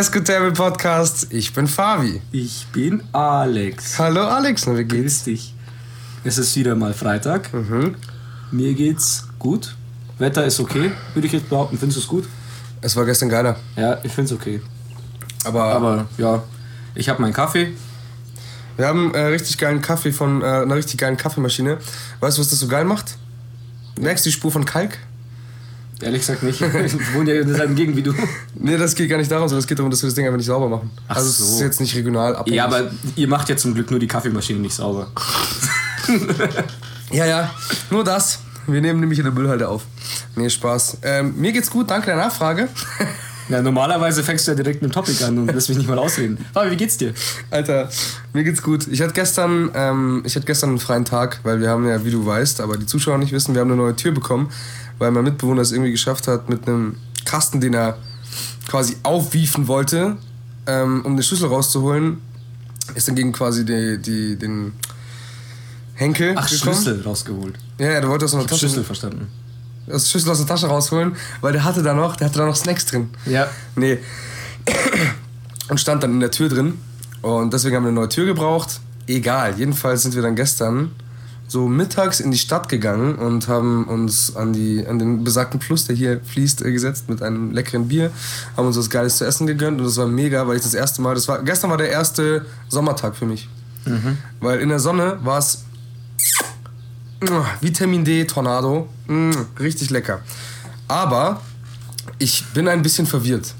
Descotable Podcast. Ich bin Fabi. Ich bin Alex. Hallo Alex, na, wie geht's? Grüß dich. Es ist wieder mal Freitag. Mhm. Mir geht's gut. Wetter ist okay, würde ich jetzt behaupten. Findest du es gut? Es war gestern geiler. Ja, ich find's okay. Aber, Aber ja, ich habe meinen Kaffee. wir haben äh, richtig geilen Kaffee von äh, einer richtig geilen Kaffeemaschine. Weißt du, was das so geil macht? Merkst du die Spur von Kalk? Ehrlich gesagt nicht. Ich wohne ja in derselben Gegend wie du. Nee, das geht gar nicht darum, sondern es geht darum, dass wir das Ding einfach nicht sauber machen. Ach also es so. ist jetzt nicht regional abhängig. Ja, aber ihr macht ja zum Glück nur die Kaffeemaschine nicht sauber. Ja, ja, nur das. Wir nehmen nämlich in der Müllhalde auf. Nee, Spaß. Ähm, mir geht's gut, danke der Nachfrage. Ja, normalerweise fängst du ja direkt mit dem Topic an und lässt mich nicht mal ausreden. Fabi, wie geht's dir? Alter, mir geht's gut. Ich hatte gestern, ähm, ich hatte gestern einen freien Tag, weil wir haben ja, wie du weißt, aber die Zuschauer nicht wissen, wir haben eine neue Tür bekommen, weil mein Mitbewohner es irgendwie geschafft hat, mit einem Kasten, den er quasi aufwiefen wollte, ähm, um den Schlüssel rauszuholen, ist dann gegen quasi die, die, den Henkel Ach, gekommen. Schlüssel rausgeholt. Ja, ja, der wollte aus einer Tasche, Schlüssel verstanden. das Schlüssel aus der Tasche rausholen, weil der hatte da noch, der hatte da noch Snacks drin. Ja. Nee. Und stand dann in der Tür drin. Und deswegen haben wir eine neue Tür gebraucht. Egal. Jedenfalls sind wir dann gestern so mittags in die Stadt gegangen und haben uns an, die, an den besagten Fluss, der hier fließt, äh, gesetzt mit einem leckeren Bier. Haben uns was Geiles zu essen gegönnt und das war mega, weil ich das erste Mal, das war, gestern war der erste Sommertag für mich. Weil in der Sonne war es Vitamin D, Tornado. Mm, richtig lecker. Aber ich bin ein bisschen verwirrt.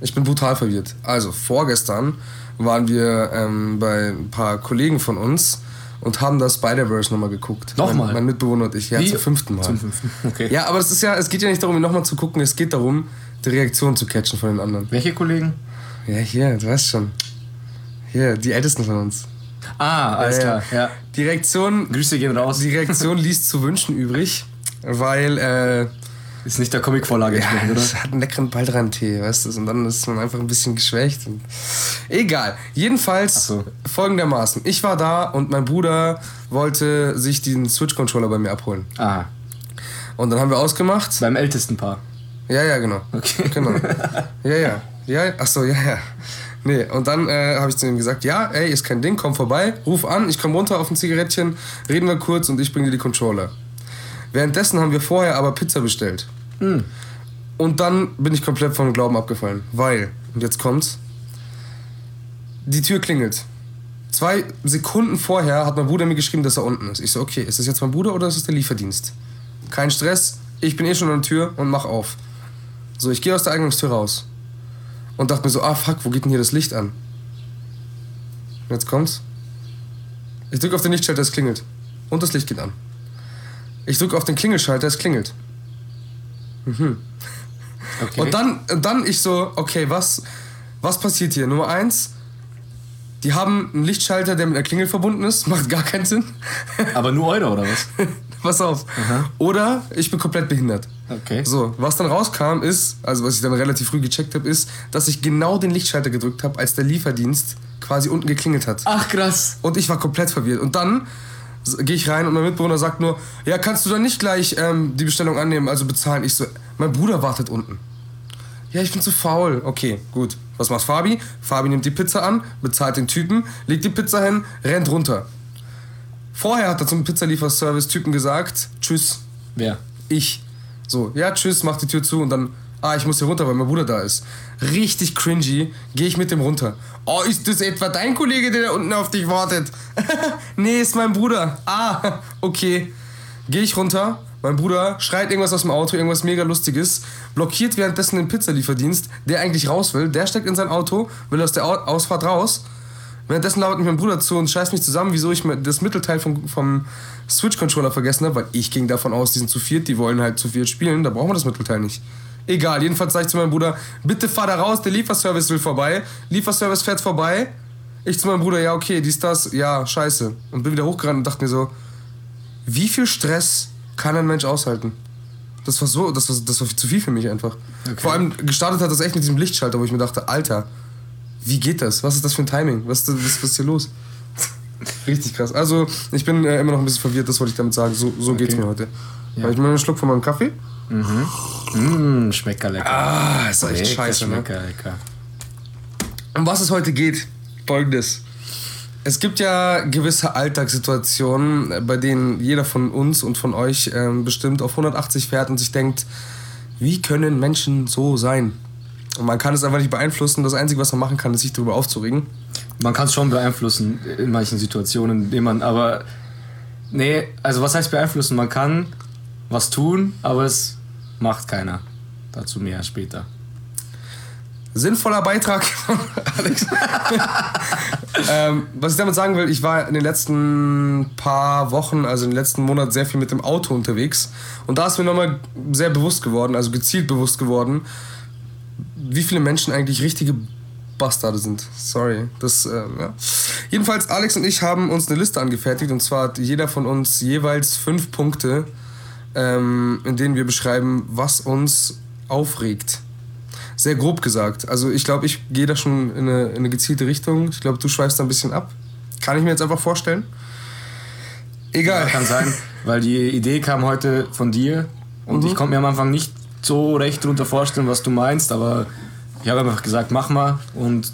Ich bin brutal verwirrt. Also, vorgestern waren wir ähm, bei ein paar Kollegen von uns und haben das Spider-Verse nochmal geguckt. Nochmal? Mein, mein Mitbewohner und ich. Ja, Wie? zum fünften Mal. Zum fünften, okay. Ja, aber es ist ja, es geht ja nicht darum, ihn nochmal zu gucken, es geht darum, die Reaktion zu catchen von den anderen. Welche Kollegen? Ja, hier, du weißt schon. Hier, die Ältesten von uns. Ah, alles Ja, klar. Ja. Die Reaktion, Grüße gehen raus. die Reaktion ließ zu wünschen übrig, weil, äh, Ist nicht der Comicvorlage Ja, entsprechend, oder? es hat einen leckeren Baldran-Tee, weißt du, und dann ist man einfach ein bisschen geschwächt. Egal. Jedenfalls so. folgendermaßen. Ich war da und mein Bruder wollte sich den Switch-Controller bei mir abholen. Ah, Und dann haben wir ausgemacht. beim ältesten Paar. Ja, ja, genau. Okay. Genau. Ja, ja. Ja, ach so, ja, ja. Nee, und dann äh, habe ich zu ihm gesagt, ja, ey, ist kein Ding, komm vorbei, ruf an, ich komme runter auf ein Zigarettchen, reden wir kurz und ich bringe dir die Controller. Währenddessen haben wir vorher aber Pizza bestellt. Und dann bin ich komplett vom Glauben abgefallen, weil, und jetzt kommt's, die Tür klingelt. Zwei Sekunden vorher hat mein Bruder mir geschrieben, dass er unten ist. Ich so, okay, ist das jetzt mein Bruder oder ist das der Lieferdienst? Kein Stress, ich bin eh schon an der Tür und mach auf. So, ich gehe aus der Eingangstür raus. Und dachte mir so, ah fuck, wo geht denn hier das Licht an? Und jetzt kommt's. Ich drücke auf den Lichtschalter, es klingelt. Und das Licht geht an. Ich drücke auf den Klingelschalter, es klingelt. Okay. Und dann, dann ich so, okay, was, was passiert hier? Nummer eins, die haben einen Lichtschalter, der mit einer Klingel verbunden ist. Macht gar keinen Sinn. Aber nur Euro, oder was? Pass auf. Oder ich bin komplett behindert. Okay. So, was dann rauskam ist, also was ich dann relativ früh gecheckt habe, ist, dass ich genau den Lichtschalter gedrückt habe, als der Lieferdienst quasi unten geklingelt hat. Ach, krass. Und ich war komplett verwirrt. Und dann gehe ich rein und mein Mitbewohner sagt nur, ja, kannst du dann nicht gleich ähm, die Bestellung annehmen, also bezahlen? Ich so, mein Bruder wartet unten. Ja, ich bin zu faul. Okay, gut. Was macht Fabi? Fabi nimmt die Pizza an, bezahlt den Typen, legt die Pizza hin, rennt runter. Vorher hat er zum Pizzalieferservice-Typen gesagt, tschüss, Wer? ich. So, ja, tschüss, mach die Tür zu und dann, ah, ich muss hier runter, weil mein Bruder da ist. Richtig cringy, gehe ich mit dem runter. Oh, ist das etwa dein Kollege, der da unten auf dich wartet? nee, ist mein Bruder. Ah, okay. Gehe ich runter, mein Bruder schreit irgendwas aus dem Auto, irgendwas mega lustiges, blockiert währenddessen den Pizzalieferdienst, der eigentlich raus will, der steckt in sein Auto, will aus der Au- Ausfahrt raus. Währenddessen labert mich mein Bruder zu und scheißt mich zusammen, wieso ich das Mittelteil vom, vom Switch-Controller vergessen habe, weil ich ging davon aus, die sind zu viert, die wollen halt zu viert spielen, da brauchen wir das Mittelteil nicht. Egal, jedenfalls sage ich zu meinem Bruder, bitte fahr da raus, der Lieferservice will vorbei. Lieferservice fährt vorbei. Ich zu meinem Bruder, ja, okay, dies, das, ja, scheiße. Und bin wieder hochgerannt und dachte mir so, wie viel Stress kann ein Mensch aushalten? Das war so, das war, das war zu viel für mich einfach. Vor allem gestartet hat das echt mit diesem Lichtschalter, wo ich mir dachte, Alter, wie geht das? Was ist das für ein Timing? Was, was, was ist hier los? Richtig krass. Also, ich bin äh, immer noch ein bisschen verwirrt, das wollte ich damit sagen. So, so geht's mir heute. Ja. Habe ich mal einen Schluck von meinem Kaffee? Mmh, schmeckt lecker. Ah, ist echt Lecker, scheiße, ne? schmecker lecker. Um was es heute geht, folgendes. Es gibt ja gewisse Alltagssituationen, äh, bei denen jeder von uns und von euch ähm, bestimmt auf 180 fährt und sich denkt, wie können Menschen so sein? Und man kann es einfach nicht beeinflussen. Das Einzige, was man machen kann, ist sich darüber aufzuregen. Man kann es schon beeinflussen in manchen Situationen, indem man, aber nee, also was heißt beeinflussen? Man kann was tun, aber es macht keiner. Dazu mehr später. Sinnvoller Beitrag von Alex. ähm, was ich damit sagen will, ich war in den letzten paar Wochen, also in den letzten Monaten sehr viel mit dem Auto unterwegs. Und da ist mir nochmal sehr bewusst geworden, also gezielt bewusst geworden, wie viele Menschen eigentlich richtige Bastarde sind. Sorry. Das, äh, ja. Jedenfalls, Alex und ich haben uns eine Liste angefertigt. Und zwar hat jeder von uns jeweils fünf Punkte, ähm, in denen wir beschreiben, was uns aufregt. Sehr grob gesagt. Also ich glaube, ich gehe da schon in eine, in eine gezielte Richtung. Ich glaube, du schweifst da ein bisschen ab. Kann ich mir jetzt einfach vorstellen. Egal. Ja, kann sein, weil die Idee kam heute von dir und Mhm. ich konnte mir am Anfang nicht so recht drunter vorstellen, was du meinst, aber ich habe einfach gesagt, mach mal und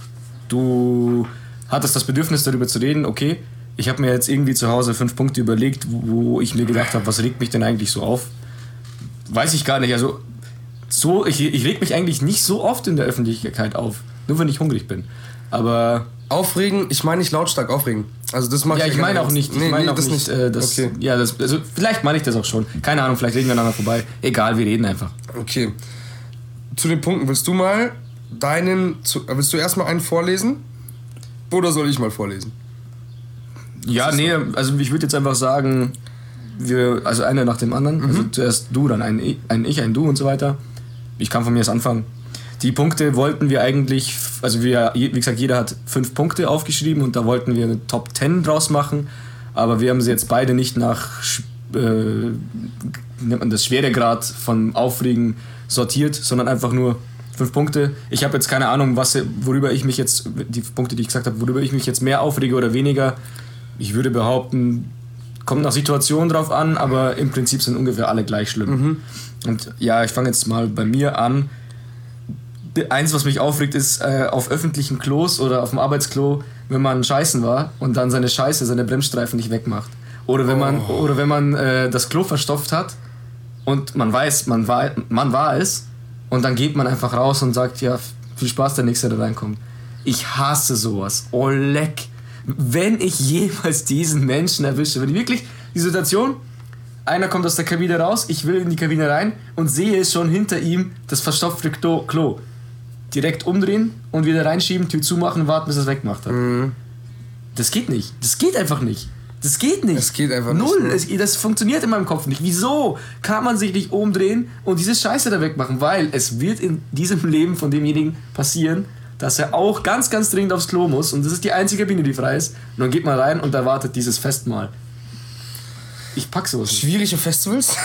du hattest das Bedürfnis darüber zu reden, okay, ich habe mir jetzt irgendwie zu Hause fünf Punkte überlegt, wo ich mir gedacht habe, was regt mich denn eigentlich so auf? Weiß ich gar nicht, also so, ich, ich reg mich eigentlich nicht so oft in der Öffentlichkeit auf, nur wenn ich hungrig bin, aber Aufregen, ich meine nicht lautstark aufregen. Also das mache ja, ich ich meine auch nicht. Ich Nee, meine nee, auch das nicht. nicht. Äh, das, Okay. Ja, das, also vielleicht meine ich das auch schon. Keine Ahnung, vielleicht reden wir aneinander vorbei. Egal, wir reden einfach. Okay. Zu den Punkten, willst du mal deinen, zu, willst du erstmal einen vorlesen? Oder soll ich mal vorlesen? Ja, nee, also ich würde jetzt einfach sagen, wir, also einer nach dem anderen. Also Mhm. zuerst du, dann ein, ein Ich, ein Du und so weiter. Ich kann von mir erst anfangen. Die Punkte wollten wir eigentlich, also wir, wie gesagt, jeder hat fünf Punkte aufgeschrieben und da wollten wir eine Top 10 draus machen. Aber wir haben sie jetzt beide nicht nach, äh, nennt man das, Schweregrad von Aufregen sortiert, sondern einfach nur fünf Punkte. Ich habe jetzt keine Ahnung, was, worüber ich mich jetzt, die Punkte, die ich gesagt habe, worüber ich mich jetzt mehr aufrege oder weniger. Ich würde behaupten, kommt nach Situation drauf an, aber im Prinzip sind ungefähr alle gleich schlimm. Und ja, ich fange jetzt mal bei mir an. Eins, was mich aufregt, ist äh, auf öffentlichen Klos oder auf dem Arbeitsklo, wenn man scheißen war und dann seine Scheiße, seine Bremsstreifen nicht wegmacht. Oder wenn man, oder wenn man äh, das Klo verstopft hat und man weiß, man war, man war es und dann geht man einfach raus und sagt, ja, viel Spaß, der Nächste, der reinkommt. Ich hasse sowas. Oh, leck. Wenn ich jemals diesen Menschen erwische, wenn ich wirklich die Situation, einer kommt aus der Kabine raus, ich will in die Kabine rein und sehe schon hinter ihm das verstopfte Klo. Direkt umdrehen und wieder reinschieben, Tür zumachen, warten, bis er es weggemacht hat. Das geht nicht. Das geht einfach nicht. Das geht nicht. Es geht einfach nicht, Null. ne? Das funktioniert in meinem Kopf nicht. Wieso kann man sich nicht umdrehen und diese Scheiße da wegmachen? Weil es wird in diesem Leben von demjenigen passieren, dass er auch ganz, ganz dringend aufs Klo muss und das ist die einzige Kabine, die frei ist. Und dann geht man rein und da wartet dieses Festmahl. Ich pack sowas nicht. Schwierige Festivals?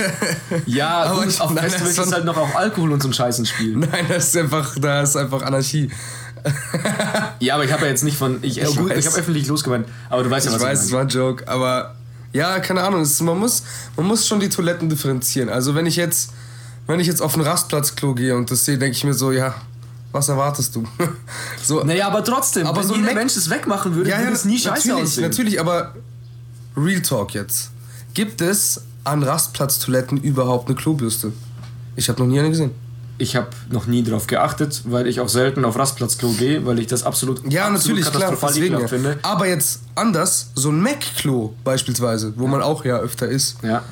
Ja, Aber gut, ich- auf nein, Festivals ist halt noch auch Alkohol und so ein Scheiß ins Spiel. Nein, das ist einfach, da ist einfach Anarchie. Ja, aber ich habe ja jetzt nicht von. Ich, Ich gut, weiß. ich habe öffentlich losgemeint, aber du weißt ja, Ich was weiß, es ich war ein Joke, aber ja, keine Ahnung. Ist, man, muss, man muss schon die Toiletten differenzieren. Also wenn ich jetzt, wenn ich jetzt auf ein Rastplatzklo gehe und das sehe, denke ich mir so, ja, was erwartest du? so, Naja, aber trotzdem, Aber wenn so ein Mac- Mensch es wegmachen würde, ja, würde ja, es nie scheiße natürlich, aussehen. natürlich, aber Real Talk jetzt. Gibt es an Rastplatztoiletten überhaupt eine Klobürste? Ich habe noch nie eine gesehen. Ich habe noch nie darauf geachtet, weil ich auch selten auf Rastplatzklo gehe, weil ich das absolut, Ja, absolut natürlich, klar, katastrophal deswegen. ekelhaft Ja. finde. Aber jetzt anders, so ein Mac-Klo beispielsweise, wo man auch ja öfter ist. Ja.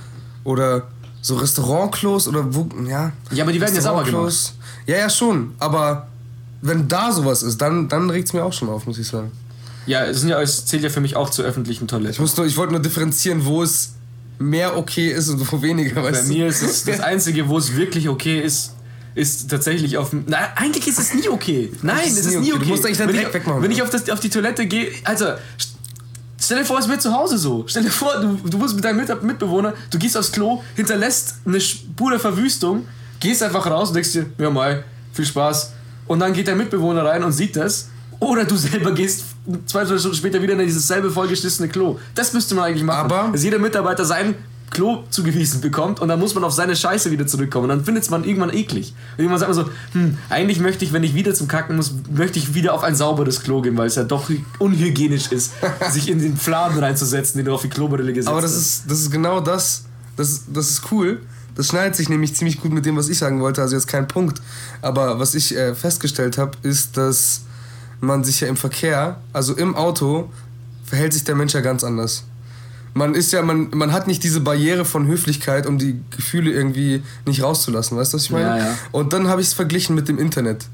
Oder so Restaurantklos oder wo, ja. Ja, aber die werden ja sauber Restaurantklos. Ja, ja, schon. Aber wenn da sowas ist, dann, dann regt es mir auch schon auf, muss ich sagen. Ja, es, sind ja, es zählt ja für mich auch zur öffentlichen Ich, Toilette. muss nur, ich wollte nur differenzieren, wo es mehr okay ist und wo weniger. Bei weißt du? mir ist es das Einzige, wo es wirklich okay ist, ist tatsächlich auf dem. Nein, eigentlich ist es nie okay. Nein, ist es ist nie okay. okay. Du musst eigentlich den wenn Dreck ich, wegmachen. Wenn ich auf, das, auf die Toilette gehe, also. St- Stell dir vor, es wird zu Hause so. Stell dir vor, du, du bist mit deinem Mit Mitbewohner, du gehst aufs Klo, hinterlässt eine Spur der Verwüstung, gehst einfach raus und denkst dir, ja mal, viel Spaß. Und dann geht dein Mitbewohner rein und sieht das. Oder du selber gehst zwei, drei Stunden später wieder in dieses selbe vollgeschissene Klo. Das müsste man eigentlich machen. Aber- Dass jeder Mitarbeiter sein Klo zugewiesen bekommt und dann muss man auf seine Scheiße wieder zurückkommen. Und dann findet man irgendwann eklig. Und irgendwann sagt man so, hm, eigentlich möchte ich, wenn ich wieder zum Kacken muss, möchte ich wieder auf ein sauberes Klo gehen, weil es ja doch unhygienisch ist, sich in den Fladen reinzusetzen, den du auf die Klobrille gesetzt Aber das hast. ist, das ist genau das. Das, ist- das ist cool. Das schneidet sich nämlich ziemlich gut mit dem, was ich sagen wollte. Also jetzt kein Punkt. Aber was ich äh, festgestellt habe, ist, dass man sich ja im Verkehr, also im Auto, verhält sich der Mensch ja ganz anders. Man ist ja, man, man hat nicht diese Barriere von Höflichkeit, um die Gefühle irgendwie nicht rauszulassen. Weißt du, was ich meine? Ja, ja. Und dann habe ich es verglichen mit dem Internet.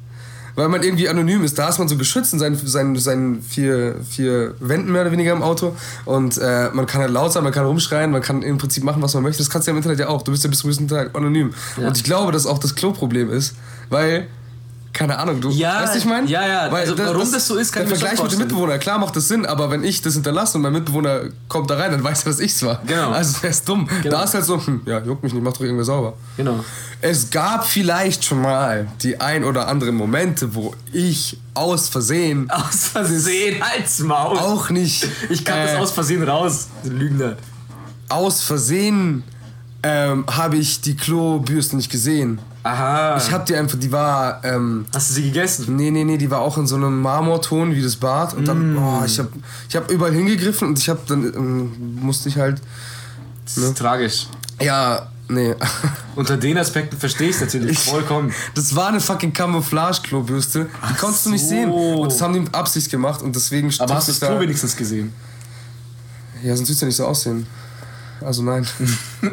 Weil man irgendwie anonym ist. Da ist man so geschützt in seinen, seinen, seinen vier, vier Wänden mehr oder weniger im Auto. Und äh, man kann halt laut sein, man kann rumschreien, man kann im Prinzip machen, was man möchte. Das kannst du ja im Internet ja auch. Du bist ja bis zum gewissen Tag anonym. Ja. Und ich glaube, dass auch das Klo-Problem ist, weil. Keine Ahnung, du Ja, weißt, was ich meine? ja, ja. Also warum das so ist, kann ich mir Vergleich mit dem. Mitbewohner, klar macht das Sinn, aber wenn ich das hinterlasse und mein Mitbewohner kommt da rein, dann weiß er, dass ich's war. Genau. Also ist dumm. Genau. Da ist halt so, hm, ja, juckt mich nicht, mach doch irgendwer sauber. Genau. Es gab vielleicht schon mal die ein oder anderen Momente, wo ich aus Versehen Aus Versehen, halt's Maul. auch nicht. Ich kann das äh, aus Versehen raus, Lügner. aus Versehen ähm, habe ich die Klobürste nicht gesehen. Aha. Ich hab die einfach, die war, ähm, Hast du sie gegessen? nee, nee, nee, die war auch in so einem Marmorton wie das Bad. Und dann, Mm. oh, ich hab, ich hab überall hingegriffen und ich hab dann, ähm, musste ich halt, Das ist tragisch. ja, nee. Unter den Aspekten verstehe ich es natürlich vollkommen. Das war eine fucking Camouflage-Klobürste. Die konntest du nicht so. sehen. Und das haben die mit Absicht gemacht und deswegen Aber hast du Klo wenigstens gesehen? Ja, sonst würde es ja nicht so aussehen. Also nein.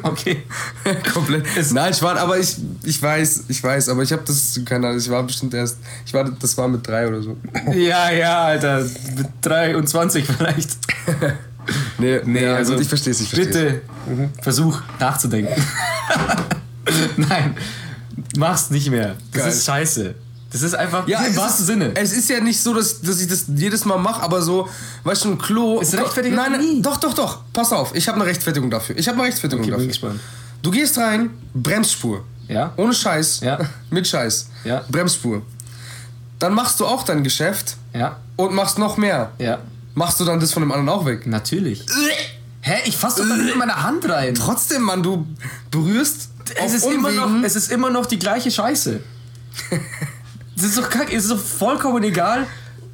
Okay. Komplett. nein, ich war, aber ich, ich weiß, ich weiß, aber ich habe das, keine Ahnung, ich war bestimmt erst, ich war, das war mit drei oder so. Ja, ja, Alter. Mit 23 vielleicht. Nee, Nee, ja, also gut, ich verstehe es, ich verstehe Bitte versuch nachzudenken. Nein, mach's nicht mehr. Das Geil. ist scheiße. Das ist einfach Ja, im wahrsten ist, Sinne. Es ist ja nicht so, dass, dass ich das jedes Mal mache, aber so, weißt du, ein Klo. Es rechtfertigt Nein, nein, doch, doch, doch. Pass auf, ich habe eine Rechtfertigung dafür. Ich habe eine Rechtfertigung Okay, bin dafür. gespannt. Du gehst rein, Bremsspur. Ja? Ohne Scheiß. Ja. Mit Scheiß. Ja. Bremsspur. Dann machst du auch dein Geschäft Ja, und machst noch mehr. ja. Machst du dann das von dem anderen auch weg? Natürlich. Hä? Ich fass doch dann mit meiner Hand rein. Trotzdem, Mann, du berührst Es auf ist, immer noch, es ist immer noch die gleiche Scheiße. Es ist doch kacke, es ist doch vollkommen egal,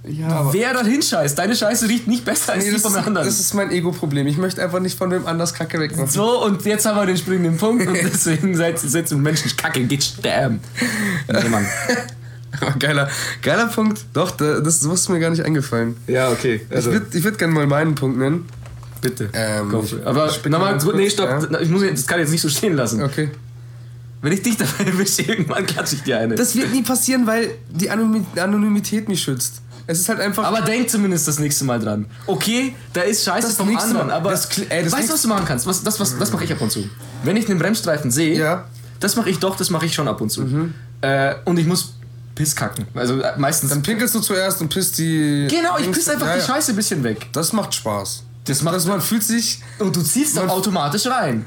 ja, wer da hinscheißt. Deine Scheiße riecht nicht besser als nee, die das, von anderen. das ist mein Ego-Problem. Ich möchte einfach nicht von wem anders Kacke wegmachen. so, und jetzt haben wir den springenden Punkt und deswegen seid seid ihr Menschen Kacke, geht sterben. Nee, Mann. Geiler, geiler Punkt. Doch, da, das das ist mir gar nicht eingefallen. Ja, okay. ich würde würd gerne mal meinen Punkt nennen. bitte. Ähm. Aber nochmal, nee, stopp. ja. Ich muss, das kann ich jetzt nicht so stehen lassen. Okay. Wenn ich dich dabei erwische, irgendwann klatsche ich dir eine. Das wird nie passieren, weil die Anonymi- Anonymität mich schützt. Es ist halt einfach. aber denk zumindest das nächste Mal dran. Okay, da ist Scheiße Das vom nächste anderen, Mal- aber das ey, das weißt du, was du machen kannst? Was, das was, das mache ich ab und zu. Wenn ich einen Bremsstreifen sehe, Ja. das mache ich doch, das mache ich schon ab und zu. Mhm. Äh, und ich muss Piss kacken. Also äh, meistens. dann pinkelst du zuerst und pisst die. genau, ich piss einfach ja, die ja. Scheiße ein bisschen weg. Das macht Spaß. Das macht, Also man fühlt sich. und du ziehst dann automatisch rein.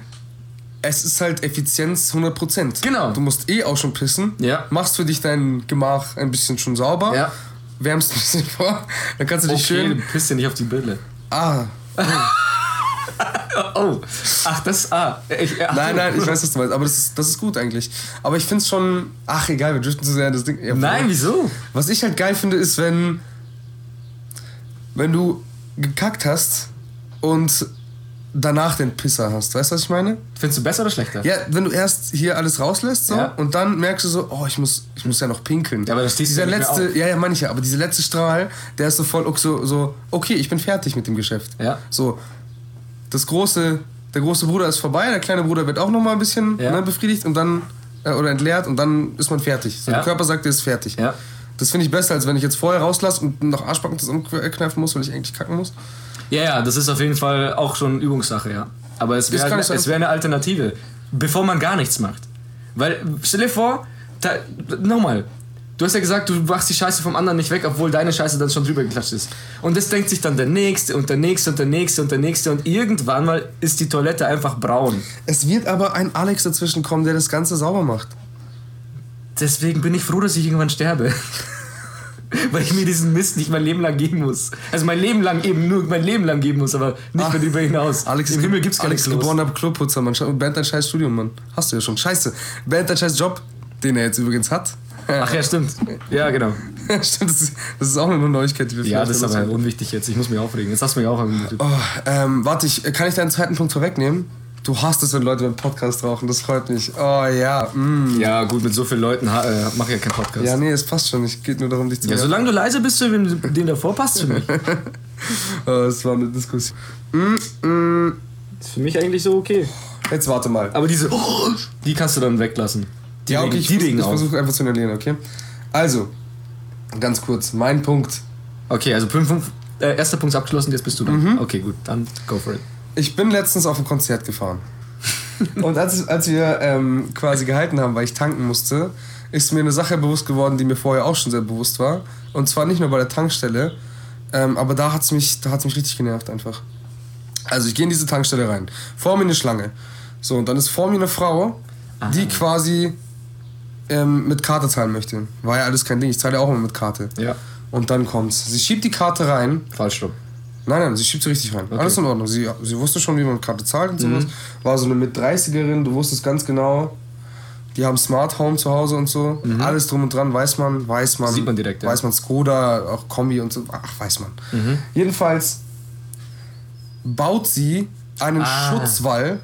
Es ist halt Effizienz 100%. Genau. Du musst eh auch schon pissen. Ja. Machst für dich dein Gemach ein bisschen schon sauber. Ja. Wärmst ein bisschen vor. Dann kannst du dich Okay, du schön. pisst dir nicht auf die Brille. Ah. Oh, ach, das, ah. Ich, ach, Nein, nein, ich weiß, was du meinst. Aber das ist, das ist gut eigentlich. Aber ich finde es schon. Ach, egal, wir driften zu sehr das Ding. Ja, Nein, wieso? Was ich halt geil finde, ist, wenn. Wenn du gekackt hast und danach den Pisser hast. Weißt du, was ich meine? Findest du besser oder schlechter? Ja, wenn du erst hier alles rauslässt so, Ja. und dann merkst du so, oh, ich muss, ich muss ja noch pinkeln. Ja, aber das dieser ja letzte, ja, ja, meine ich ja, aber dieser letzte Strahl, der ist so voll so, so, okay, ich bin fertig mit dem Geschäft. Ja. So, das große, der große Bruder ist vorbei, der kleine Bruder wird auch noch mal ein bisschen Ja. ne, befriedigt und dann, äh, oder entleert und dann ist man fertig. So, Ja. Der Körper sagt, er ist fertig. Ja. Das finde ich besser, als wenn ich jetzt vorher rauslasse und noch Arschbacken zusammenkneifen muss, weil ich eigentlich kacken muss. Ja, ja, das ist auf jeden Fall auch schon Übungssache, ja. Aber es wäre es wär eine Alternative, bevor man gar nichts macht. Weil, stell dir vor, da, nochmal, du hast ja gesagt, du machst die Scheiße vom anderen nicht weg, obwohl deine Scheiße dann schon drüber geklatscht ist. Und das denkt sich dann der Nächste und der Nächste und der Nächste und der Nächste und irgendwann mal ist die Toilette einfach braun. Es wird aber ein Alex dazwischen kommen, der das Ganze sauber macht. Deswegen bin ich froh, dass ich irgendwann sterbe. Weil ich mir diesen Mist nicht mein Leben lang geben muss. Also mein Leben lang eben nur mein Leben lang geben muss, aber nicht mehr darüber hinaus. Alex Im Himmel gibt's keine Alex Klos. geborener Kloputzer, Mann. Bernd dein scheiß Studium, Mann. Hast du ja schon. Scheiße. Bernd dein scheiß Job, den er jetzt übrigens hat. Ach ja, stimmt. Ja, genau. Stimmt, das ist, das ist auch eine Neuigkeit, die wir Ja, das ist aber unwichtig jetzt. Ich muss mich aufregen. Jetzt hast du mich auch angemutet. Oh, ähm, warte, ich, kann ich deinen zweiten Punkt vorwegnehmen? Du hast es, wenn Leute beim Podcast rauchen, das freut mich. Oh ja, mm. Ja, gut, mit so vielen Leuten äh, mache ich ja keinen Podcast. Ja, Ja, nee, es passt schon. Es geht nur darum, dich zu nerven. solange du leise bist, zu dem, dem davor passt für mich. Oh, es war eine Diskussion. Mm, mm. ist für mich eigentlich so okay. Jetzt warte mal. Aber diese, die kannst du dann weglassen. Die ja, okay, ich, ich auf. versuche einfach zu inhalieren, okay? Also, ganz kurz, mein Punkt. Okay, also fünf, fünf, äh, erster Punkt ist abgeschlossen, jetzt bist du dran. Mhm. Okay, gut, dann go for it. Ich bin letztens auf ein Konzert gefahren. Und als, als wir ähm, quasi gehalten haben, weil ich tanken musste, ist mir eine Sache bewusst geworden, die mir vorher auch schon sehr bewusst war. Und zwar nicht nur bei der Tankstelle, ähm, aber da hat es mich, da hat's mich richtig genervt einfach. Also ich gehe in diese Tankstelle rein. Vor mir eine Schlange. So, und dann ist vor mir eine Frau, die quasi ähm, mit Karte zahlen möchte. War ja alles kein Ding, ich zahle ja auch immer mit Karte. Ja. Und dann kommt's. Sie schiebt die Karte rein Falsch rum. Nein, nein, sie schiebt sie richtig rein. Alles in Ordnung. Sie, sie wusste schon, wie man Karte zahlt und sowas. War so eine mit 30erin, du wusstest ganz genau, die haben Smart Home zu Hause und so. Alles drum und dran, weiß man, weiß man. Sieht man direkt, ja. Weiß man Skoda, auch Kombi und so. Ach, weiß man. Jedenfalls baut sie einen Ah. Schutzwall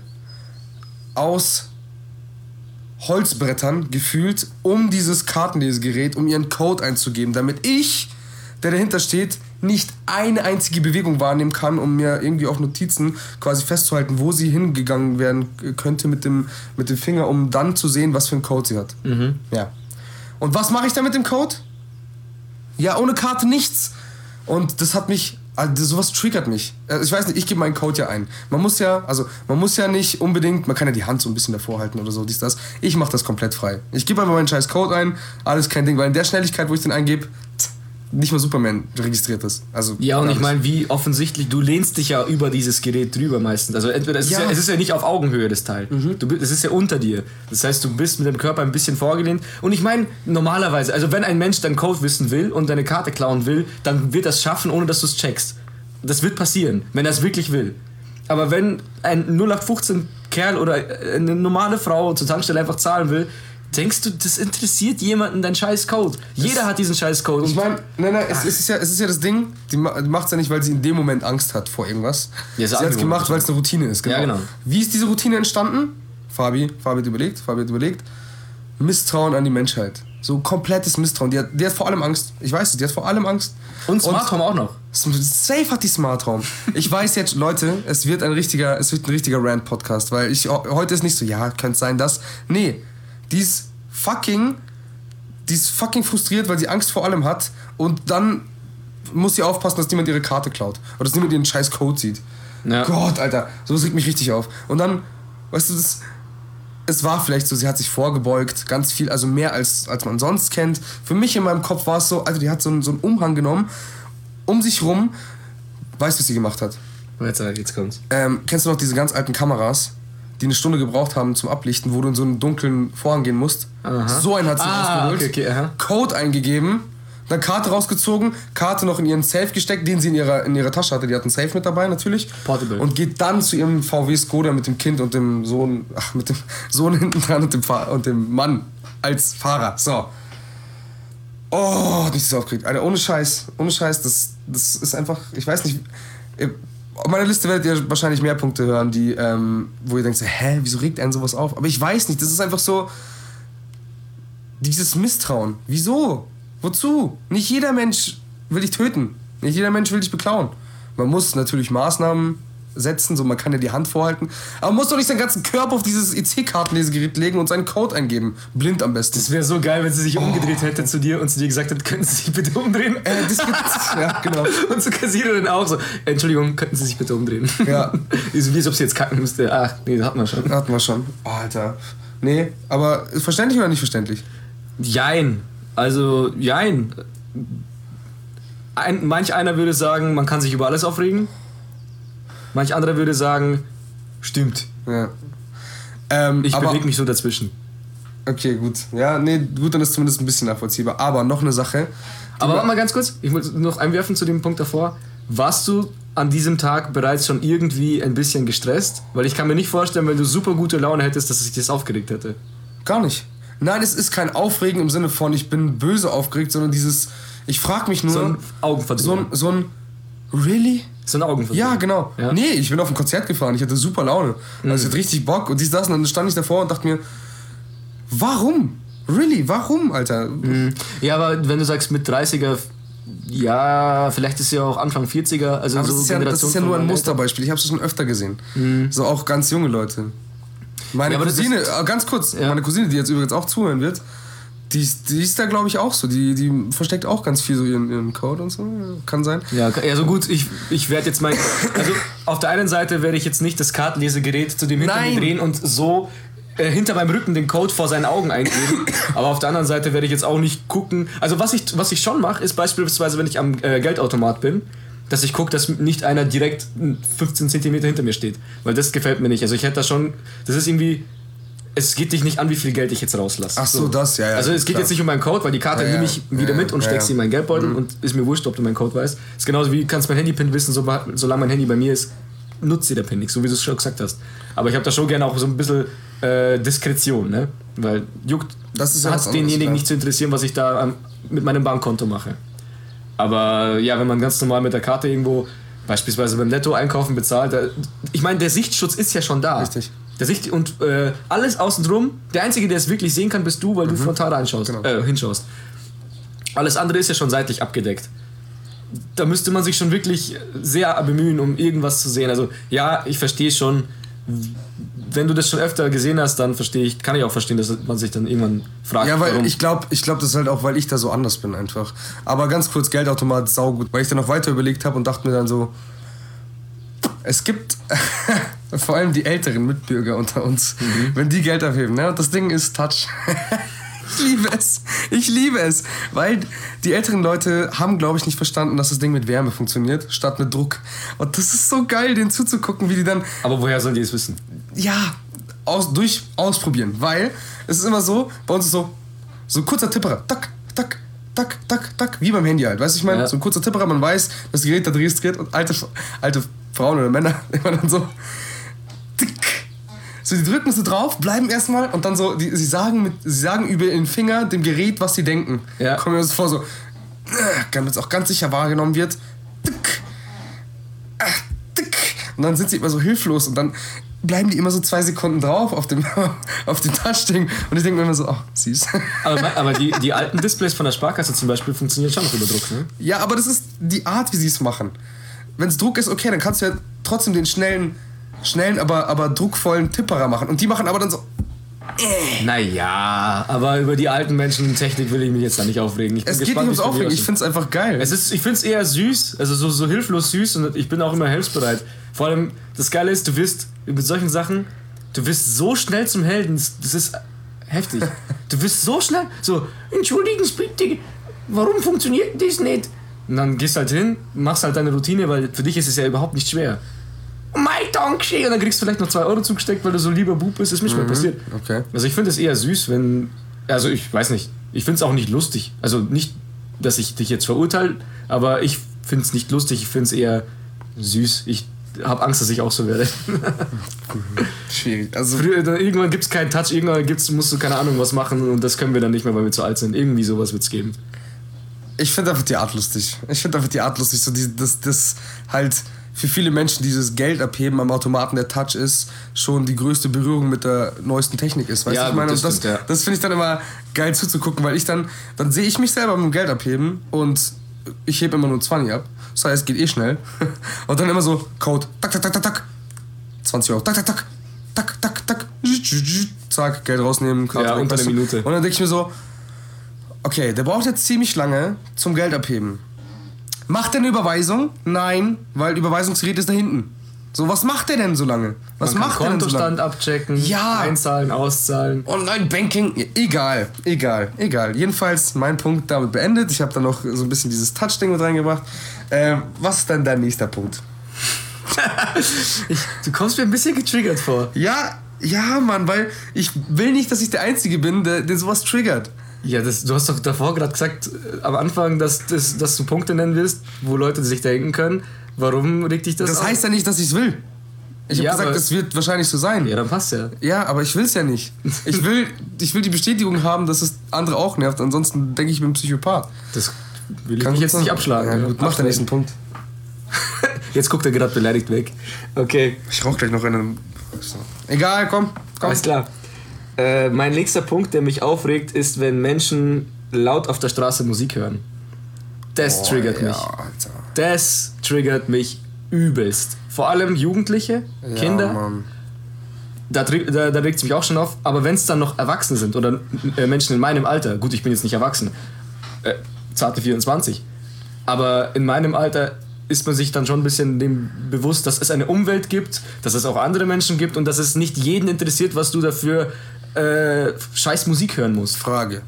aus Holzbrettern gefühlt um dieses Kartenlesegerät, um ihren Code einzugeben, damit ich, der dahinter steht, nicht eine einzige Bewegung wahrnehmen kann, um mir irgendwie auf Notizen quasi festzuhalten, wo sie hingegangen werden könnte mit dem, mit dem Finger, um dann zu sehen, was für einen Code sie hat. Ja. Und was mache ich da mit dem Code? Ja, ohne Karte nichts. Und das hat mich, also sowas triggert mich. Also ich weiß nicht, ich gebe meinen Code ja ein. Man muss ja, also man muss ja nicht unbedingt, man kann ja die Hand so ein bisschen davor halten oder so, dies, das. Ich mache das komplett frei. Ich gebe einfach meinen scheiß Code ein, alles kein Ding, weil in der Schnelligkeit, wo ich den eingebe, nicht mal Superman registriert das. Also, Ja, und ich meine, wie offensichtlich, du lehnst dich ja über dieses Gerät drüber meistens. Also entweder es, Ja. ist, ja, es ist ja nicht auf Augenhöhe das Teil. Du, bi- es ist ja unter dir. Das heißt, du bist mit dem Körper ein bisschen vorgelehnt. Und ich meine, normalerweise, also wenn ein Mensch deinen Code wissen will und deine Karte klauen will, dann wird das schaffen, ohne dass du es checkst. Das wird passieren, wenn er es wirklich will. Aber wenn ein 0815 Kerl oder eine normale Frau zur Tankstelle einfach zahlen will, denkst du, das interessiert jemanden dein scheiß Code? Jeder hat diesen scheiß Code. Ich meine, nein, nein, es, es, ist ja, es ist ja das Ding, die macht es ja nicht, weil sie in dem Moment Angst hat vor irgendwas. Ja, sie hat es gemacht, weil es eine Routine ist. Ja, genau. Wie ist diese Routine entstanden? Fabi, Fabi hat überlegt, Fabi hat überlegt. Misstrauen an die Menschheit. So komplettes Misstrauen. Die hat, die hat vor allem Angst. Ich weiß es, die hat vor allem Angst. und Smart Home auch noch. Safe hat die Smart Home. Ich weiß jetzt, Leute, es wird ein richtiger, es wird ein richtiger Rant-Podcast, weil ich heute ist nicht so, ja, könnte sein, dass. Nee, die ist fucking, die ist fucking frustriert, weil sie Angst vor allem hat und dann muss sie aufpassen, dass niemand ihre Karte klaut oder dass niemand ihren scheiß Code sieht. Ja. Gott, Alter, sowas regt mich richtig auf. Und dann, weißt du, das, es war vielleicht so, sie hat sich vorgebeugt, ganz viel, also mehr als, als man sonst kennt. Für mich in meinem Kopf war es so, Alter, die hat so einen, so einen Umhang genommen, um sich rum. Weißt du, was sie gemacht hat? Jetzt, jetzt kommt's. Ähm, kennst du noch diese ganz alten Kameras, die eine Stunde gebraucht haben zum Ablichten, wo du in so einen dunklen Vorhang gehen musst? So einen hat sie Ah, rausgeholt. okay, okay, aha. Code eingegeben, dann Karte rausgezogen, Karte noch in ihren Safe gesteckt, den sie in ihrer, in ihrer Tasche hatte. Die hat einen Safe mit dabei natürlich. Portable. Und geht dann zu ihrem VW Skoda mit dem Kind und dem Sohn, ach, mit dem Sohn hinten dran und dem, Fahr und dem Mann als Fahrer. So. Oh, nicht so aufgeregt. Alter, ohne Scheiß, ohne Scheiß, das, das ist einfach, ich weiß nicht. Auf meiner Liste werdet ihr wahrscheinlich mehr Punkte hören, die, ähm, wo ihr denkt, so, hä, wieso regt einen sowas auf? Aber ich weiß nicht, das ist einfach so, dieses Misstrauen. Wieso? Wozu? Nicht jeder Mensch will dich töten. Nicht jeder Mensch will dich beklauen. Man muss natürlich Maßnahmen setzen, so man kann ja die Hand vorhalten. Aber man muss doch nicht seinen ganzen Körper auf dieses EC-Kartenlesegerät legen und seinen Code eingeben. Blind am besten. Es wäre so geil, wenn sie sich umgedreht hätte zu dir und zu dir gesagt hat, könnten Sie sich bitte umdrehen? Äh, das gibt's. ja, genau. Und zur Kassiererin auch so, Entschuldigung, könnten Sie sich bitte umdrehen? Ja. Wie als ob sie jetzt kacken müsste. Ach, nee, das hatten wir schon. Hatten wir schon. Oh, Alter. Nee, aber ist verständlich oder nicht verständlich? Jein. Also, jein. Ein, manch einer würde sagen, man kann sich über alles aufregen. Manch anderer würde sagen, stimmt. Ja. Ähm, Ich bewege mich so dazwischen. Okay, gut. Ja, nee, gut, dann ist zumindest ein bisschen nachvollziehbar. Aber noch eine Sache. Aber warte mal ganz kurz, ich muss noch einwerfen zu dem Punkt davor. Warst du an diesem Tag bereits schon irgendwie ein bisschen gestresst? Weil ich kann mir nicht vorstellen, wenn du super gute Laune hättest, dass es sich das aufgeregt hätte. Gar nicht. Nein, es ist kein Aufregen im Sinne von, ich bin böse aufgeregt, sondern dieses, ich frage mich nur. So ein so Augenverdrehen. ein, so ein, really? So ein Augenverdrehen. Ja, genau. Ja. Nee, ich bin auf ein Konzert gefahren, ich hatte super Laune. Also ich hatte richtig Bock und dies, das und dann stand ich davor und dachte mir, warum? Really, warum, Alter? Ja, aber wenn du sagst mit 30er, ja, vielleicht ist ja auch Anfang 40er, also Aber so das, ist ja, das ist ja nur ein meinen Musterbeispiel. Ich habe es schon öfter gesehen. So auch ganz junge Leute. Meine Ja, Cousine, äh, ganz kurz, Ja. meine Cousine, die jetzt übrigens auch zuhören wird, die, ist- die ist da, glaube ich, auch so. Die, die versteckt auch ganz viel so ihren, ihren Code und so. Kann sein. Ja, ja, so gut, ich, ich werde jetzt mein. Also, auf der einen Seite werde ich jetzt nicht das Kartenlesegerät zu dem hinter Nein. mir drehen und so äh, hinter meinem Rücken den Code vor seinen Augen eingeben. Aber auf der anderen Seite werde ich jetzt auch nicht gucken. Also, was ich, was ich schon mache, ist beispielsweise, wenn ich am äh, Geldautomat bin, dass ich gucke, dass nicht einer direkt 15 Zentimeter hinter mir steht. Weil das gefällt mir nicht. Also, ich hätte da schon. Das ist irgendwie. Es geht dich nicht an, wie viel Geld ich jetzt rauslasse. Ach so, das, ja, ja, Also es geht klar. jetzt nicht um meinen Code, weil die Karte Ja, nehme ich wieder Ja, mit und stecke sie in meinen Geldbeutel und ist mir wurscht, ob du meinen Code weißt. ist genauso wie, kannst mein Handy-Pin wissen, so, solange mein Handy bei mir ist, nutzt dir der Pin nicht, so wie du es schon gesagt hast. Aber ich habe da schon gerne auch so ein bisschen äh, Diskretion, ne? Weil juckt, Das ist hat denjenigen nicht zu interessieren, was ich da am, mit meinem Bankkonto mache. Aber ja, wenn man ganz normal mit der Karte irgendwo, beispielsweise beim Netto einkaufen bezahlt, da, ich meine, der Sichtschutz ist ja schon da. Richtig. Der Sicht und äh, alles außen drum, der Einzige, der es wirklich sehen kann, bist du, weil du frontal reinschaust, Genau. äh, hinschaust. Alles andere ist ja schon seitlich abgedeckt. Da müsste man sich schon wirklich sehr bemühen, um irgendwas zu sehen. Also ja, ich verstehe schon, wenn du das schon öfter gesehen hast, dann verstehe ich, kann ich auch verstehen, dass man sich dann irgendwann fragt, Ja, weil warum. ich glaube, ich glaub, das ist halt auch, weil ich da so anders bin einfach. Aber ganz kurz, Geldautomat, saugut. Weil ich dann noch weiter überlegt habe und dachte mir dann so, es gibt vor allem die älteren Mitbürger unter uns, wenn die Geld abheben. Ne? Und das Ding ist Touch. ich liebe es. Ich liebe es. Weil die älteren Leute haben, glaube ich, nicht verstanden, dass das Ding mit Wärme funktioniert, statt mit Druck. Und das ist so geil, denen zuzugucken, wie die dann Aber woher sollen die es wissen? ja, aus, durch ausprobieren. Weil es ist immer so, bei uns ist so, so ein kurzer Tipperer. Tack, tack, tack, tack, tack. Wie beim Handy halt. Weißt du, ich meine, Ja. so ein kurzer Tipperer, man weiß, das Gerät da registriert und alte, alte Frauen oder Männer immer dann so. Tick. So, die drücken so drauf, bleiben erstmal und dann so, die, sie, sagen mit, sie sagen über den Finger dem Gerät, was sie denken. Ja. Kommen mir das vor, so, äh, damit es auch ganz sicher wahrgenommen wird. Tick, tick. Und dann sind sie immer so hilflos und dann bleiben die immer so zwei Sekunden drauf auf dem, auf dem Touchding. Und ich denke mir immer so, oh, süß. Aber, aber die, die alten Displays von der Sparkasse zum Beispiel funktionieren schon noch über Druck, ne? Ja, aber das ist die Art, wie sie es machen. Wenn es Druck ist, okay, dann kannst du ja trotzdem den schnellen, schnellen, aber, aber druckvollen Tipperer machen. Und die machen aber dann so, Naja, aber über die alten Menschen Technik will ich mich jetzt da nicht aufregen. Es geht nicht ums Aufregen, ich finde es einfach geil. Es ist, ich finde es eher süß, also so, so hilflos süß und ich bin auch immer hilfsbereit. Vor allem, das Geile ist, du wirst mit solchen Sachen, du wirst so schnell zum Helden, das das ist heftig. Du wirst so schnell, so, entschuldigen Sie bitte, warum funktioniert das nicht? Und dann gehst halt hin, machst halt deine Routine, weil für dich ist es ja überhaupt nicht schwer. Mein Dankeschön! Und dann kriegst du vielleicht noch 2 Euro zugesteckt, weil du so lieber Bub bist, ist mir schon mal passiert. okay. Also ich finde es eher süß, wenn. Also ich weiß nicht. Ich finde es auch nicht lustig. Also nicht, dass ich dich jetzt verurteile, aber ich finde es nicht lustig. Ich finde es eher süß. Ich habe Angst, dass ich auch so werde. Schwierig. Also, Früher, dann, irgendwann gibt es keinen Touch, irgendwann gibt's, musst du keine Ahnung was machen und das können wir dann nicht mehr, weil wir zu alt sind. Irgendwie sowas wird es geben. Ich finde einfach die Art lustig. Ich finde einfach die Art lustig, so die, dass das halt für viele Menschen dieses Geld abheben am Automaten der Touch ist, schon die größte Berührung mit der neuesten Technik ist. Weißt Ja, du, ich meine, das das, ja. das finde ich dann immer geil zuzugucken, weil ich dann, dann sehe ich mich selber mit dem Geld abheben und ich hebe immer nur 20 ab. Das heißt, es geht eh schnell. Und dann immer so, Code, tak, tak, tak, tak, tak. 20 Euro, tak, tak, tak, tak, tak, tak, zack, Geld rausnehmen, Karte Ja, unter du. Minute. Und dann denke ich mir so, okay, der braucht jetzt ziemlich lange zum Geld abheben. Macht er eine Überweisung? Nein, weil Überweisungsgerät ist da hinten. So, was macht er denn so lange? Was Man kann macht er denn so Kontostand lange? abchecken, Ja. einzahlen, auszahlen. Online-Banking, ja, egal, egal, egal. Jedenfalls mein Punkt damit beendet. Ich habe da noch so ein bisschen dieses Touch-Ding mit reingebracht. Ähm, was ist denn dein nächster Punkt? Du kommst mir ein bisschen getriggert vor. Ja, Ja, Mann, weil ich will nicht, dass ich der Einzige bin, der, der sowas triggert. Ja, das, du hast doch davor gerade gesagt, äh, am Anfang, dass, dass, dass du Punkte nennen willst, wo Leute sich denken können. Warum regt dich das Das auf? heißt ja nicht, dass ich es will. Ich habe Ja, gesagt, aber- es wird wahrscheinlich so sein. Ja, dann passt ja. Ja, aber ich will es ja nicht. Ich will, ich will die Bestätigung haben, dass es andere auch nervt. Ansonsten denke ich, ich bin ein Psychopath. Das will ich Kann mich gut jetzt nicht abschlagen. Ja, gut, mach den nächsten Punkt. Jetzt guckt er gerade beleidigt weg. Okay, Ich rauch gleich noch einen. Egal, komm. komm. alles klar. Äh, mein nächster Punkt, der mich aufregt, ist, wenn Menschen laut auf der Straße Musik hören. Das Boah, triggert ja, mich. Alter. Das triggert mich übelst. Vor allem Jugendliche, Ja, Kinder. Mann. da, da, da regt es mich auch schon auf. Aber wenn es dann noch Erwachsene sind oder äh, Menschen in meinem Alter, gut, ich bin jetzt nicht erwachsen, äh, zarte 24, aber in meinem Alter ist man sich dann schon ein bisschen dem bewusst, dass es eine Umwelt gibt, dass es auch andere Menschen gibt und dass es nicht jeden interessiert, was du dafür äh, scheiß Musik hören musst. Frage.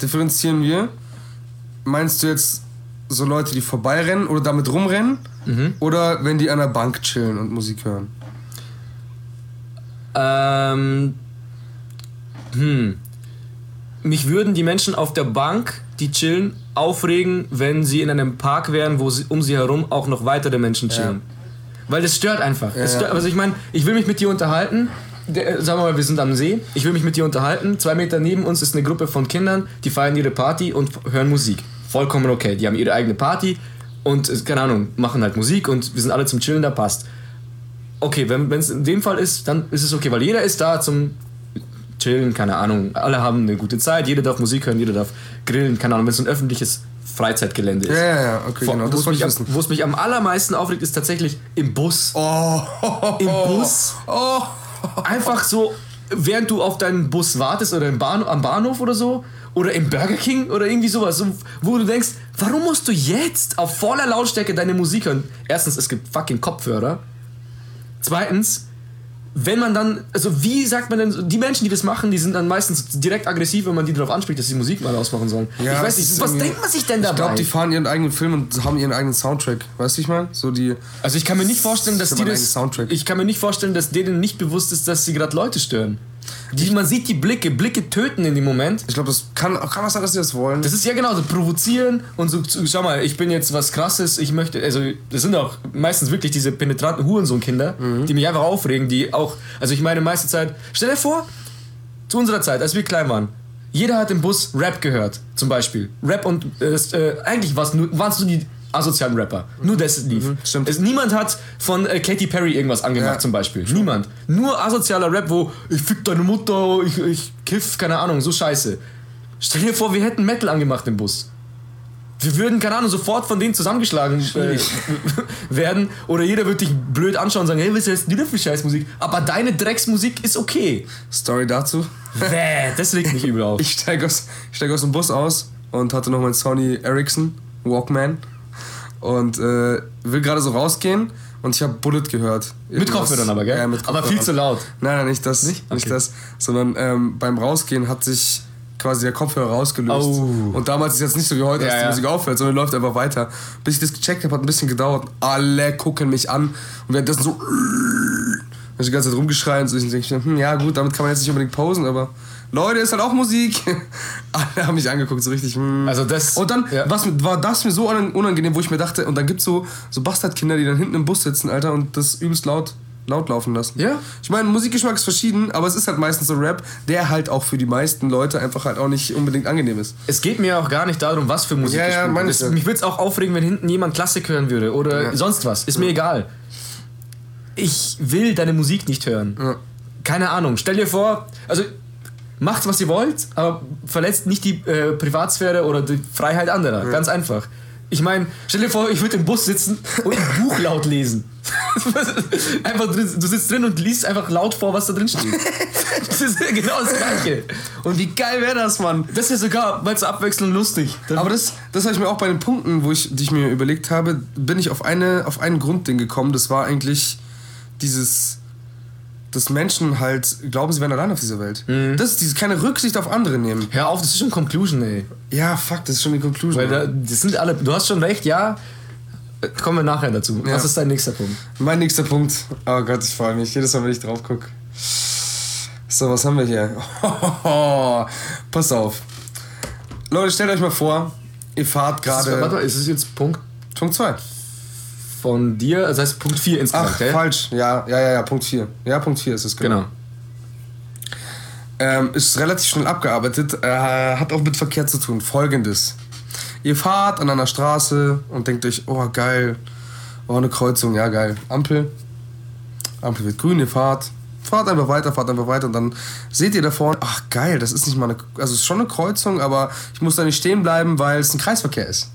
Differenzieren wir? Meinst du jetzt so Leute, die vorbeirennen oder damit rumrennen? Mhm. Oder wenn die an der Bank chillen und Musik hören? Ähm, hm. Mich würden die Menschen auf der Bank, die chillen, aufregen, wenn sie in einem Park wären, wo sie, um sie herum auch noch weitere Menschen chillen. Weil das stört einfach. Ja, stört, ja. also ich meine, ich will mich mit dir unterhalten. Der, äh, sagen wir mal, wir sind am See. Ich will mich mit dir unterhalten. Zwei Meter neben uns ist eine Gruppe von Kindern, die feiern ihre Party und hören Musik. Vollkommen okay. Die haben ihre eigene Party und, äh, keine Ahnung, machen halt Musik und wir sind alle zum Chillen, da passt. Okay, wenn es in dem Fall ist, dann ist es okay, weil jeder ist da zum Chillen, keine Ahnung. Alle haben eine gute Zeit, jeder darf Musik hören, jeder darf grillen, keine Ahnung, wenn es ein öffentliches Freizeitgelände ist. Ja, ja, ja, okay, Vor- genau. wo es mich, ich am- mich am allermeisten aufregt, ist tatsächlich im Bus. Oh, Im Bus? Oh, Einfach so, während du auf deinen Bus wartest oder Bahn, am Bahnhof oder so. Oder im Burger King oder irgendwie sowas, so, wo du denkst, warum musst du jetzt auf voller Lautstärke deine Musik hören? Erstens, es gibt fucking Kopfhörer. Zweitens, wenn man dann, also wie sagt man denn, die Menschen, die das machen, die sind dann meistens direkt aggressiv, wenn man die darauf anspricht, dass sie Musik mal ausmachen sollen. Ja, ich weiß nicht, was denkt man sich denn dabei? Ich glaube, die fahren ihren eigenen Film und haben ihren eigenen Soundtrack. Weißt du, ich meine? So die. also ich kann mir nicht vorstellen, dass die das, Soundtrack. ich kann mir nicht vorstellen, dass denen nicht bewusst ist, dass sie gerade Leute stören. Die, man sieht die Blicke, Blicke töten in dem Moment. Ich glaube, das kann, kann auch sein, dass sie das wollen. Das ist ja genau so provozieren und so, so, schau mal, ich bin jetzt was krasses, ich möchte, also das sind auch meistens wirklich diese penetranten Hurensohn-Kinder, die mich einfach aufregen, die auch, also ich meine meiste Zeit, stell dir vor, zu unserer Zeit, als wir klein waren, jeder hat im Bus Rap gehört, zum Beispiel. Rap und, äh, das, äh, eigentlich waren es nur die asozialen Rapper. Nur das lief. stimmt. Es, niemand hat von äh, Katy Perry irgendwas angemacht, Ja. zum Beispiel. Niemand. Nur asozialer Rap, wo ich fick deine Mutter, ich, ich kiff, keine Ahnung, so scheiße. Stell dir vor, wir hätten Metal angemacht im Bus. Wir würden, keine Ahnung, sofort von denen zusammengeschlagen äh, werden. Oder jeder würde dich blöd anschauen und sagen, hey, was du denn für Scheißmusik? Aber deine Drecksmusik ist okay. Story dazu. Bäh, das regt mich übel auf. Ich steige aus, ich steig aus dem Bus aus und hatte noch meinen Sony Ericsson Walkman und äh, will gerade so rausgehen und ich habe Bullet gehört. Mit Kopfhörern aber, gell? Ja, mit aber Kopfhörern. viel zu laut. Nein, nein, nicht das. Nicht? Nicht, Okay. das. Sondern ähm, beim Rausgehen hat sich quasi der Kopfhörer rausgelöst. Oh. Und damals ist jetzt nicht so wie heute, dass Ja, die ja. Musik aufhört, sondern läuft einfach weiter. Bis ich das gecheckt habe, hat ein bisschen gedauert. Alle gucken mich an und währenddessen so. Ich die ganze Zeit rumgeschrien. So ich denke, hm, ja gut, damit kann man jetzt nicht unbedingt posen, aber Leute, ist halt auch Musik. Alle haben mich angeguckt, so richtig. Hm. Also das- Und dann ja. was, war das mir so unangenehm, wo ich mir dachte, und dann gibt's so, so Bastardkinder, die dann hinten im Bus sitzen, Alter, und das übelst laut, laut laufen lassen. Ja. Ich meine, Musikgeschmack ist verschieden, aber es ist halt meistens so Rap, der halt auch für die meisten Leute einfach halt auch nicht unbedingt angenehm ist. Es geht mir auch gar nicht darum, was für Musik Ja, ja, gespielt wird. meine ich ja. Mich würde es auch aufregen, wenn hinten jemand Klassik hören würde oder Ja. sonst was. Ist mir egal. Ich will deine Musik nicht hören. Ja. Keine Ahnung. Stell dir vor, also macht was ihr wollt, aber verletzt nicht die äh, Privatsphäre oder die Freiheit anderer. Ganz einfach. Ich meine, stell dir vor, ich würde im Bus sitzen und ein Buch laut lesen. einfach drin, du sitzt drin und liest einfach laut vor, was da drin steht. Das ist genau das Gleiche. Und wie geil wäre das, Mann? Das ist ja sogar, weil es abwechselnd lustig. Dann Aber das, das habe ich mir auch bei den Punkten, wo ich, die ich mir überlegt habe, bin ich auf, eine, auf ein Grundding gekommen. Das war eigentlich dieses, dass Menschen halt glauben, sie wären allein auf dieser Welt. Das ist dieses keine Rücksicht auf andere nehmen. Hör auf, das ist schon Conclusion, ey. Ja, fuck, das ist schon die Conclusion. Weil da, das sind alle, du hast schon recht, ja. Kommen wir nachher dazu. Ja. Was ist dein nächster Punkt? mein nächster Punkt. Oh Gott, ich freue mich. Jedes Mal, wenn ich drauf gucke. So, was haben wir hier? Pass auf. Leute, stellt euch mal vor, ihr fahrt ist- Warte gerade. mal, ist es jetzt Punkt Punkt 2. von dir? Das heißt Punkt 4 insgesamt, Ach, gell? falsch. Ja, ja, ja, ja, Punkt 4. Ja, Punkt 4 ist es, genau. Genau. Ähm, ist relativ schnell abgearbeitet, äh, hat auch mit Verkehr zu tun. Folgendes. Ihr fahrt an einer Straße und denkt euch, oh geil, oh eine Kreuzung, ja geil. Ampel, Ampel wird grün, ihr fahrt, fahrt einfach weiter, fahrt einfach weiter und dann seht ihr da vorne, ach geil, das ist nicht mal eine, also es ist schon eine Kreuzung, aber ich muss da nicht stehen bleiben, weil es ein Kreisverkehr ist.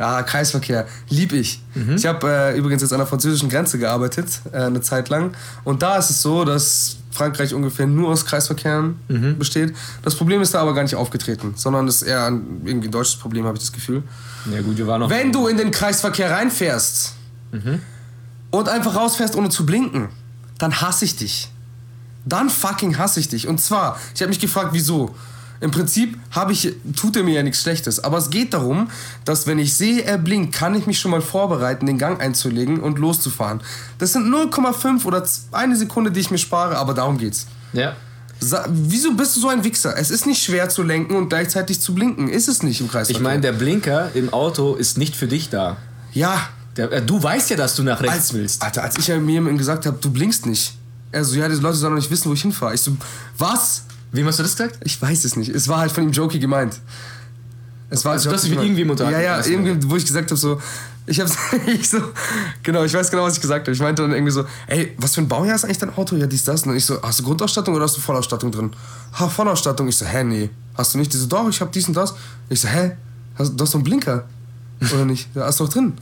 Ja, Kreisverkehr, lieb ich. Ich habe äh, übrigens jetzt an der französischen Grenze gearbeitet, äh, eine Zeit lang. Und da ist es so, dass Frankreich ungefähr nur aus Kreisverkehren besteht. Das Problem ist da aber gar nicht aufgetreten, sondern es ist eher ein, irgendwie ein deutsches Problem, habe ich das Gefühl. Ja gut, wir waren noch... Wenn du in den Kreisverkehr reinfährst und einfach rausfährst, ohne zu blinken, dann hasse ich dich. Dann fucking hasse ich dich. Und zwar, ich habe mich gefragt, wieso. Im Prinzip habe ich, tut er mir ja nichts Schlechtes. Aber es geht darum, dass wenn ich sehe, er blinkt, kann ich mich schon mal vorbereiten, den Gang einzulegen und loszufahren. Das sind 0,5 oder eine Sekunde, die ich mir spare, aber darum geht's. Ja. Sa wieso bist du so ein Wichser? Es ist nicht schwer zu lenken und gleichzeitig zu blinken. Ist es nicht im Kreisverkehr. Ich meine, der Blinker im Auto ist nicht für dich da. ja, Der, äh, du weißt ja, dass du nach rechts als, willst. Alter, als ich mir gesagt habe, du blinkst nicht. Er so, ja, die Leute sollen doch nicht wissen, wo ich hinfahre. Ich so, was? Wem hast du das gesagt? Ich weiß es nicht. Es war halt von ihm jokey gemeint. Es war Also, jokey dich mit irgendwem unterhalten? Ja, ja, irgendwie, wo ich gesagt habe, so, ich hab's, ich so, genau, ich weiß genau, was ich gesagt habe. Ich meinte dann irgendwie so, ey, was für ein Baujahr ist eigentlich dein Auto? Ja, dies, das. Und ich so, hast du Grundausstattung oder hast du Vollausstattung drin? Ha, Vollausstattung. Ich so, hä, nee. Hast du nicht? Die so, doch, ich hab dies und das. Ich so, hä? Hast, du hast doch einen Blinker. Oder nicht? Ja, hast du doch drin.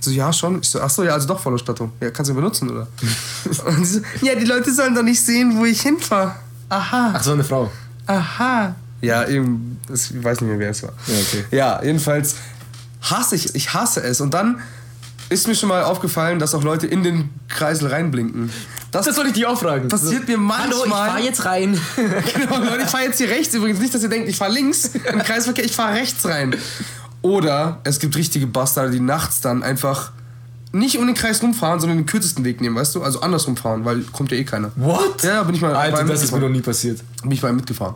So, ja, schon. Ich so, ach so, ja, also doch Vollausstattung. Ja, kannst du ihn benutzen, oder? und die so, ja, die Leute sollen doch nicht sehen, wo ich hinfahre. Aha. Ach so, eine Frau. Aha. Ja, eben, ich weiß nicht mehr, wer es war. Ja, okay. Ja, jedenfalls hasse ich, ich hasse es. Und dann ist mir schon mal aufgefallen, dass auch Leute in den Kreisel reinblinken. Das, Das soll ich dich auch fragen. passiert mir manchmal. Hallo, ich fahr jetzt rein. genau, Leute, ich fahre jetzt hier rechts übrigens. Nicht, dass ihr denkt, ich fahre links im Kreisverkehr, ich fahre rechts rein. Oder es gibt richtige Bastarde, die nachts dann einfach nicht um den Kreis rumfahren, sondern den kürzesten Weg nehmen, weißt du? Also andersrum fahren, weil kommt ja eh keiner. What? Ja, bin ich mal Alter, das ist mir noch nie passiert. Bin ich mal mitgefahren.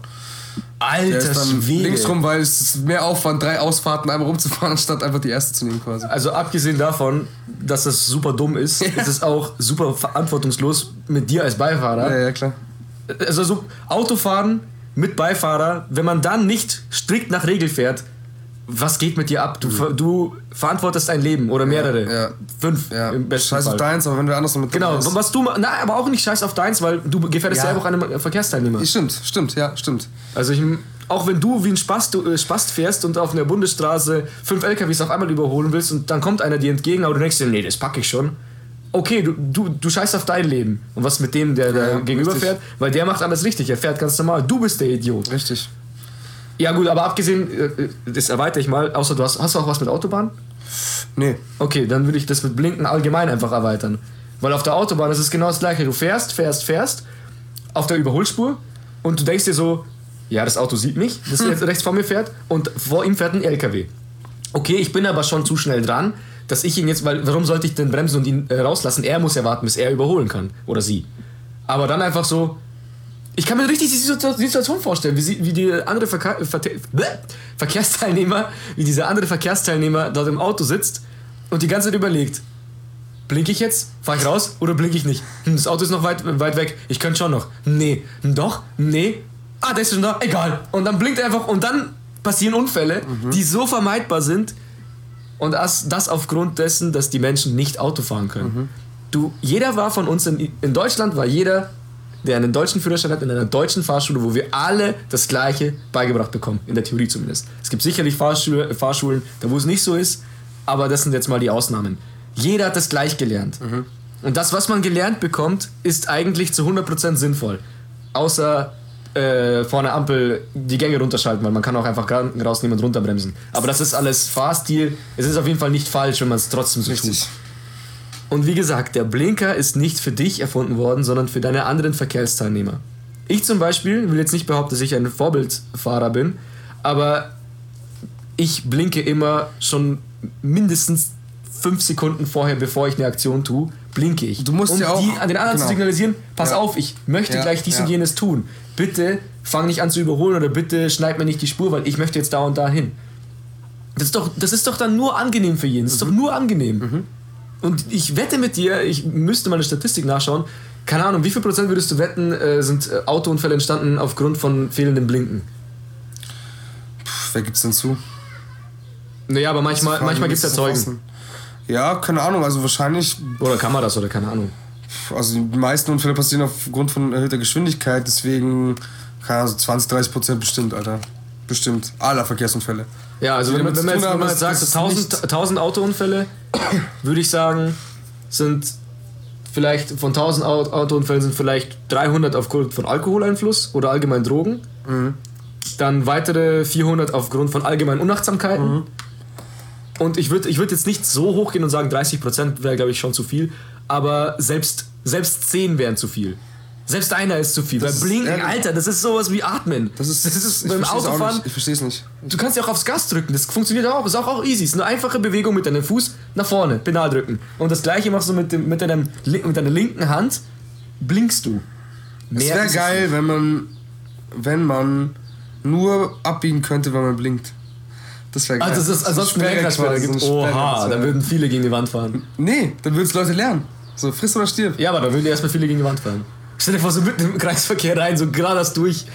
Der Alter, ist dann Schwede. links rum, weil es ist mehr Aufwand, drei Ausfahrten einmal rumzufahren, anstatt einfach die erste zu nehmen quasi. Also abgesehen davon, dass das super dumm ist, Ja. ist es auch super verantwortungslos mit dir als Beifahrer. Ja, ja, klar. Also so Autofahren mit Beifahrer, wenn man dann nicht strikt nach Regel fährt, was geht mit dir ab? Du, ver- du verantwortest ein Leben oder mehrere. Mhm. ja. Fünf Ja, im besten scheiß Fall. auf deins, aber wenn du anders mit Genau, bist- was du, na, aber auch nicht scheiß auf deins, weil du gefährdest Ja. selber auch einen Verkehrsteilnehmer. Stimmt, stimmt, ja, stimmt. Also ich, auch wenn du wie ein Spast, du, äh, Spast fährst und auf einer Bundesstraße fünf LKWs auf einmal überholen willst und dann kommt einer dir entgegen, aber du denkst dir, nee, das packe ich schon. Okay, du, du, du scheißt auf dein Leben. Und was mit dem, der da Ja, gegenüber richtig. fährt? Weil der macht alles richtig, er fährt ganz normal. Du bist der Idiot. Richtig. Ja gut, aber abgesehen, äh, das erweitere ich mal, außer du hast, hast du auch was mit Autobahn? Nee. Okay, dann würde ich das mit Blinken allgemein einfach erweitern. Weil auf der Autobahn ist es genau das gleiche. Du fährst, fährst, fährst auf der Überholspur und du denkst dir so, ja, das Auto sieht mich, das jetzt rechts vor mir fährt und vor ihm fährt ein LKW. Okay, ich bin aber schon zu schnell dran, dass ich ihn jetzt, weil warum sollte ich denn bremsen und ihn äh, rauslassen? Er muss ja warten, bis er überholen kann oder sie. Aber dann einfach so, ich kann mir richtig die Situ- Situation vorstellen, wie, sie, wie die andere Verte- Bäh, Verkehrsteilnehmer, wie dieser andere Verkehrsteilnehmer dort im Auto sitzt und die ganze Zeit überlegt, blinke ich jetzt, fahre ich raus oder blinke ich nicht? Hm, das Auto ist noch weit, weit weg, ich könnte schon noch. Nee, Hm, doch, nee, ah, der ist schon da, egal. Und dann blinkt er einfach und dann passieren Unfälle, die so vermeidbar sind und das, das aufgrund dessen, dass die Menschen nicht Auto fahren können. Du, jeder war von uns in, in Deutschland, war jeder, der einen deutschen Führerschein hat, in einer deutschen Fahrschule, wo wir alle das Gleiche beigebracht bekommen, in der Theorie zumindest. Es gibt sicherlich Fahrschule, Fahrschulen, da wo es nicht so ist, aber das sind jetzt mal die Ausnahmen. Jeder hat das gleich gelernt. Und das, was man gelernt bekommt, ist eigentlich zu 100% sinnvoll. Außer äh, vor einer Ampel die Gänge runterschalten, weil man kann auch einfach rausnehmen und runterbremsen. Aber das ist alles Fahrstil. Es ist auf jeden Fall nicht falsch, wenn man es trotzdem so tut. Und wie gesagt, der Blinker ist nicht für dich erfunden worden, sondern für deine anderen Verkehrsteilnehmer. Ich zum Beispiel will jetzt nicht behaupten, dass ich ein Vorbildfahrer bin, aber ich blinke immer schon mindestens fünf Sekunden vorher, bevor ich eine Aktion tue, blinke ich. Du musst um ja auch- die, an den anderen zu genau. signalisieren, pass Ja. auf, ich möchte Ja, gleich dies und jenes tun. Bitte fang nicht an zu überholen oder bitte schneid mir nicht die Spur, weil ich möchte jetzt da und da hin. Das ist doch, das ist doch dann nur angenehm für jeden. Das ist Mhm. doch nur angenehm. Und ich wette mit dir, ich müsste mal eine Statistik nachschauen. Keine Ahnung, wie viel Prozent würdest du wetten, äh, sind äh, Autounfälle entstanden aufgrund von fehlendem Blinken? Pff, wer gibt's denn zu? Naja, aber manchmal, Frage, manchmal wie gibt es ja Zeugen. Ja, keine Ahnung, also wahrscheinlich, Oder kann man das oder keine Ahnung. also die meisten Unfälle passieren aufgrund von erhöhter Geschwindigkeit, deswegen, keine Ahnung, so 20, 30 Prozent bestimmt, Alter. Bestimmt. Aller Verkehrsunfälle. Ja, also wenn wenn man jetzt, wenn man jetzt sagt, das- so das ist 1000, nichts. 1000 Autounfälle, würde ich sagen, sind vielleicht von 1000 Au- Autounfällen sind vielleicht 300 aufgrund von Alkoholeinfluss oder allgemein Drogen. Mhm. Dann weitere 400 aufgrund von allgemeinen Unachtsamkeiten. Mhm. Und ich würde ich würd jetzt nicht so hoch gehen und sagen, 30% wäre, glaube ich, schon zu viel. Aber selbst, selbst 10 wären zu viel. Selbst einer ist zu viel. Das ist Blinken. Alter, das ist sowas wie Atmen. Das ist, das ist beim Autofahren. Ich versteh's nicht. Du kannst ja auch aufs Gas drücken, das funktioniert auch, ist auch, auch easy. Ist eine einfache Bewegung mit deinem Fuß nach vorne, Pedal drücken. Und das gleiche machst du mit, dem, mit, deinem, mit deiner linken Hand, blinkst du. Es Mehr wäre ist geil, wenn man, wenn man nur abbiegen könnte, wenn man blinkt. Das wäre geil. Also, dass es ansonsten Lenkrad gibt. Oha, da würden viele gegen die Wand fahren. Nee, dann würden es Leute lernen. So, friss oder stirb. Ja, aber da würden erstmal viele gegen die Wand fahren. Stell dir vor, so mitten im Kreisverkehr rein, so geradeaus durch,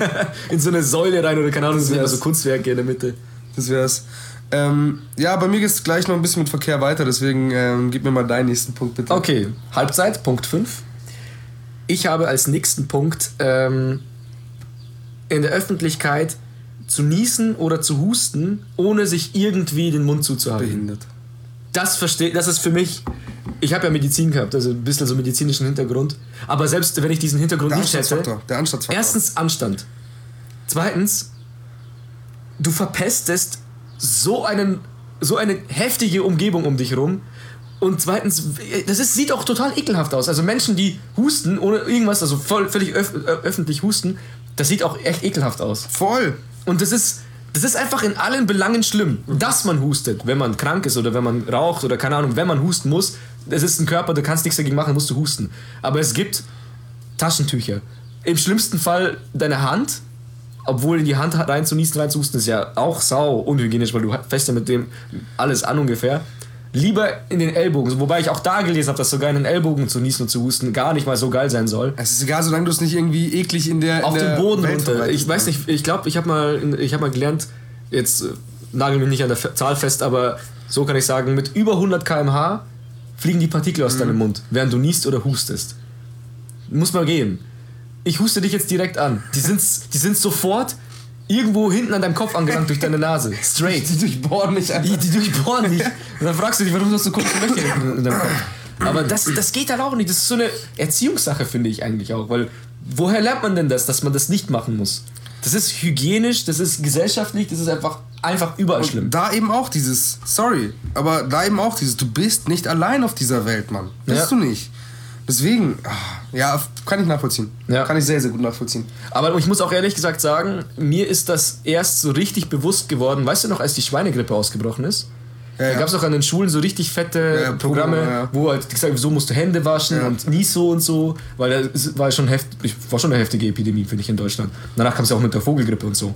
in so eine Säule rein oder keine Ahnung, das sind immer so. Kunstwerke in der Mitte. Das wär's. Ähm, ja, bei mir geht's gleich noch ein bisschen mit Verkehr weiter, deswegen ähm, gib mir mal deinen nächsten Punkt bitte. Okay, Halbzeit, Punkt 5. Ich habe als nächsten Punkt ähm, in der Öffentlichkeit zu niesen oder zu husten, ohne sich irgendwie den Mund zuzuhalten. Behindert. Das verstehe, das ist für mich. Ich habe ja Medizin gehabt, also ein bisschen so medizinischen Hintergrund. Aber selbst wenn ich diesen Hintergrund Der nicht hätte. Der Anstandsfaktor. Erstens Anstand. Zweitens, du verpestest so, einen, so eine heftige Umgebung um dich rum. Und zweitens, das ist, sieht auch total ekelhaft aus. Also Menschen, die husten ohne irgendwas, also voll, völlig öff, ö- öffentlich husten, das sieht auch echt ekelhaft aus. Voll. Und das ist, das ist einfach in allen Belangen schlimm, dass man hustet, wenn man krank ist oder wenn man raucht oder keine Ahnung, wenn man husten muss. Das ist ein Körper, du kannst nichts dagegen machen, musst du husten. Aber es gibt Taschentücher. Im schlimmsten Fall deine Hand, obwohl in die Hand reinzunießen, reinzuhusten, ist ja auch sau unhygienisch, weil du fäst ja mit dem alles an ungefähr. Lieber in den Ellbogen, wobei ich auch da gelesen habe, dass sogar in den Ellbogen zu niesen und zu husten gar nicht mal so geil sein soll Es ist egal, solange du es nicht irgendwie eklig in der. auf in den Boden Welt runter. Ich weiß nicht, ich glaube, ich habe mal, ich hab mal gelernt, jetzt äh, nagel mich nicht an der Fe- Zahl fest, aber so kann ich sagen, mit über 100 km/h fliegen die Partikel aus deinem Mund, während du niest oder hustest. Muss mal gehen. Ich huste dich jetzt direkt an. Die sind, die sind sofort irgendwo hinten an deinem Kopf angelangt durch deine Nase. Straight. Die durchbohren mich einfach. Die, die durchbohren nicht. Und dann fragst du dich, warum hast du kurze Löcher in, in deinem Kopf? Aber das, das geht halt auch nicht. Das ist so eine Erziehungssache, finde ich eigentlich auch. Weil woher lernt man denn das, dass man das nicht machen muss? Das ist hygienisch, das ist gesellschaftlich, das ist einfach, einfach überall schlimm. Da eben auch dieses, sorry, aber da eben auch dieses, du bist nicht allein auf dieser Welt, Mann. Bist Ja. du nicht. Deswegen, ah, ja, kann ich nachvollziehen. Ja. Kann ich sehr, sehr gut nachvollziehen. Aber ich muss auch ehrlich gesagt sagen, mir ist das erst so richtig bewusst geworden. Weißt du noch, als die Schweinegrippe ausgebrochen ist? Ja, Da ja. gab es auch an den Schulen so richtig fette Ja, Programme, Programme, wo halt gesagt so musst du Hände waschen und nie so und so, weil das war schon heftig, war schon eine heftige Epidemie, finde ich, in Deutschland. Danach kam es ja auch mit der Vogelgrippe und so.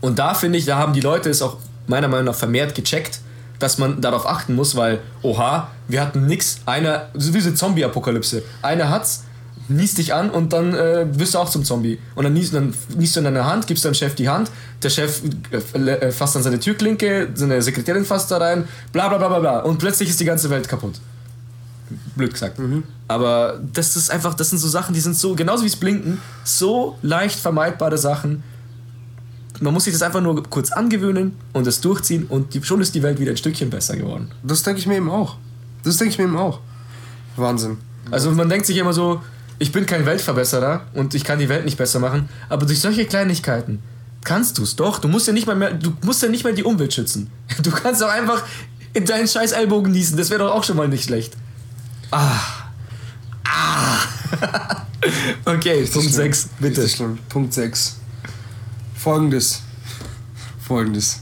Und da finde ich, da haben die Leute es auch meiner Meinung nach vermehrt gecheckt, dass man darauf achten muss, weil, oha, wir hatten nix, einer, so wie so Zombie-Apokalypse. Einer hat's, niest dich an und dann äh, wirst du auch zum Zombie. Und dann niest, dann niest du in deine Hand, gibst deinem Chef die Hand, der Chef äh, äh, fasst dann seine Türklinke, seine Sekretärin fasst da rein, bla bla bla bla bla. Und plötzlich ist die ganze Welt kaputt. Blöd gesagt. Aber das ist einfach, das sind so Sachen, die sind so, genauso wie es Blinken, so leicht vermeidbare Sachen. Man muss sich das einfach nur kurz angewöhnen und es durchziehen und die, schon ist die Welt wieder ein Stückchen besser geworden. Das denke ich mir eben auch. Das denke ich mir eben auch. Wahnsinn. Also man denkt sich immer so, ich bin kein Weltverbesserer und ich kann die Welt nicht besser machen, aber durch solche Kleinigkeiten kannst du es doch. Du musst ja nicht mal mehr, du musst ja nicht mal die Umwelt schützen. Du kannst auch einfach in deinen scheiß Ellbogen niesen, das wäre doch auch schon mal nicht schlecht. Ah. Ah. okay, Punkt schlimm. 6, bitte. Punkt 6. Folgendes. Folgendes.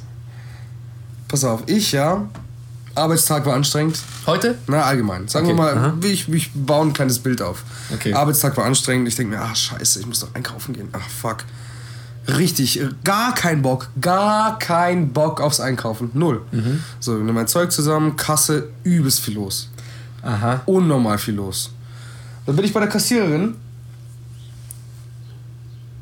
Pass auf, ich ja, Arbeitstag war anstrengend. Heute? Na, allgemein. Sagen Okay, wir mal, ich, ich baue ein kleines Bild auf. Okay. Arbeitstag war anstrengend. Ich denke mir, ach scheiße, ich muss doch einkaufen gehen. Ach fuck. Richtig, äh, gar kein Bock, gar kein Bock aufs Einkaufen. Null. Mhm. So, ich nehme mein Zeug zusammen, Kasse, übelst viel los. Aha. Unnormal viel los. Dann bin ich bei der Kassiererin.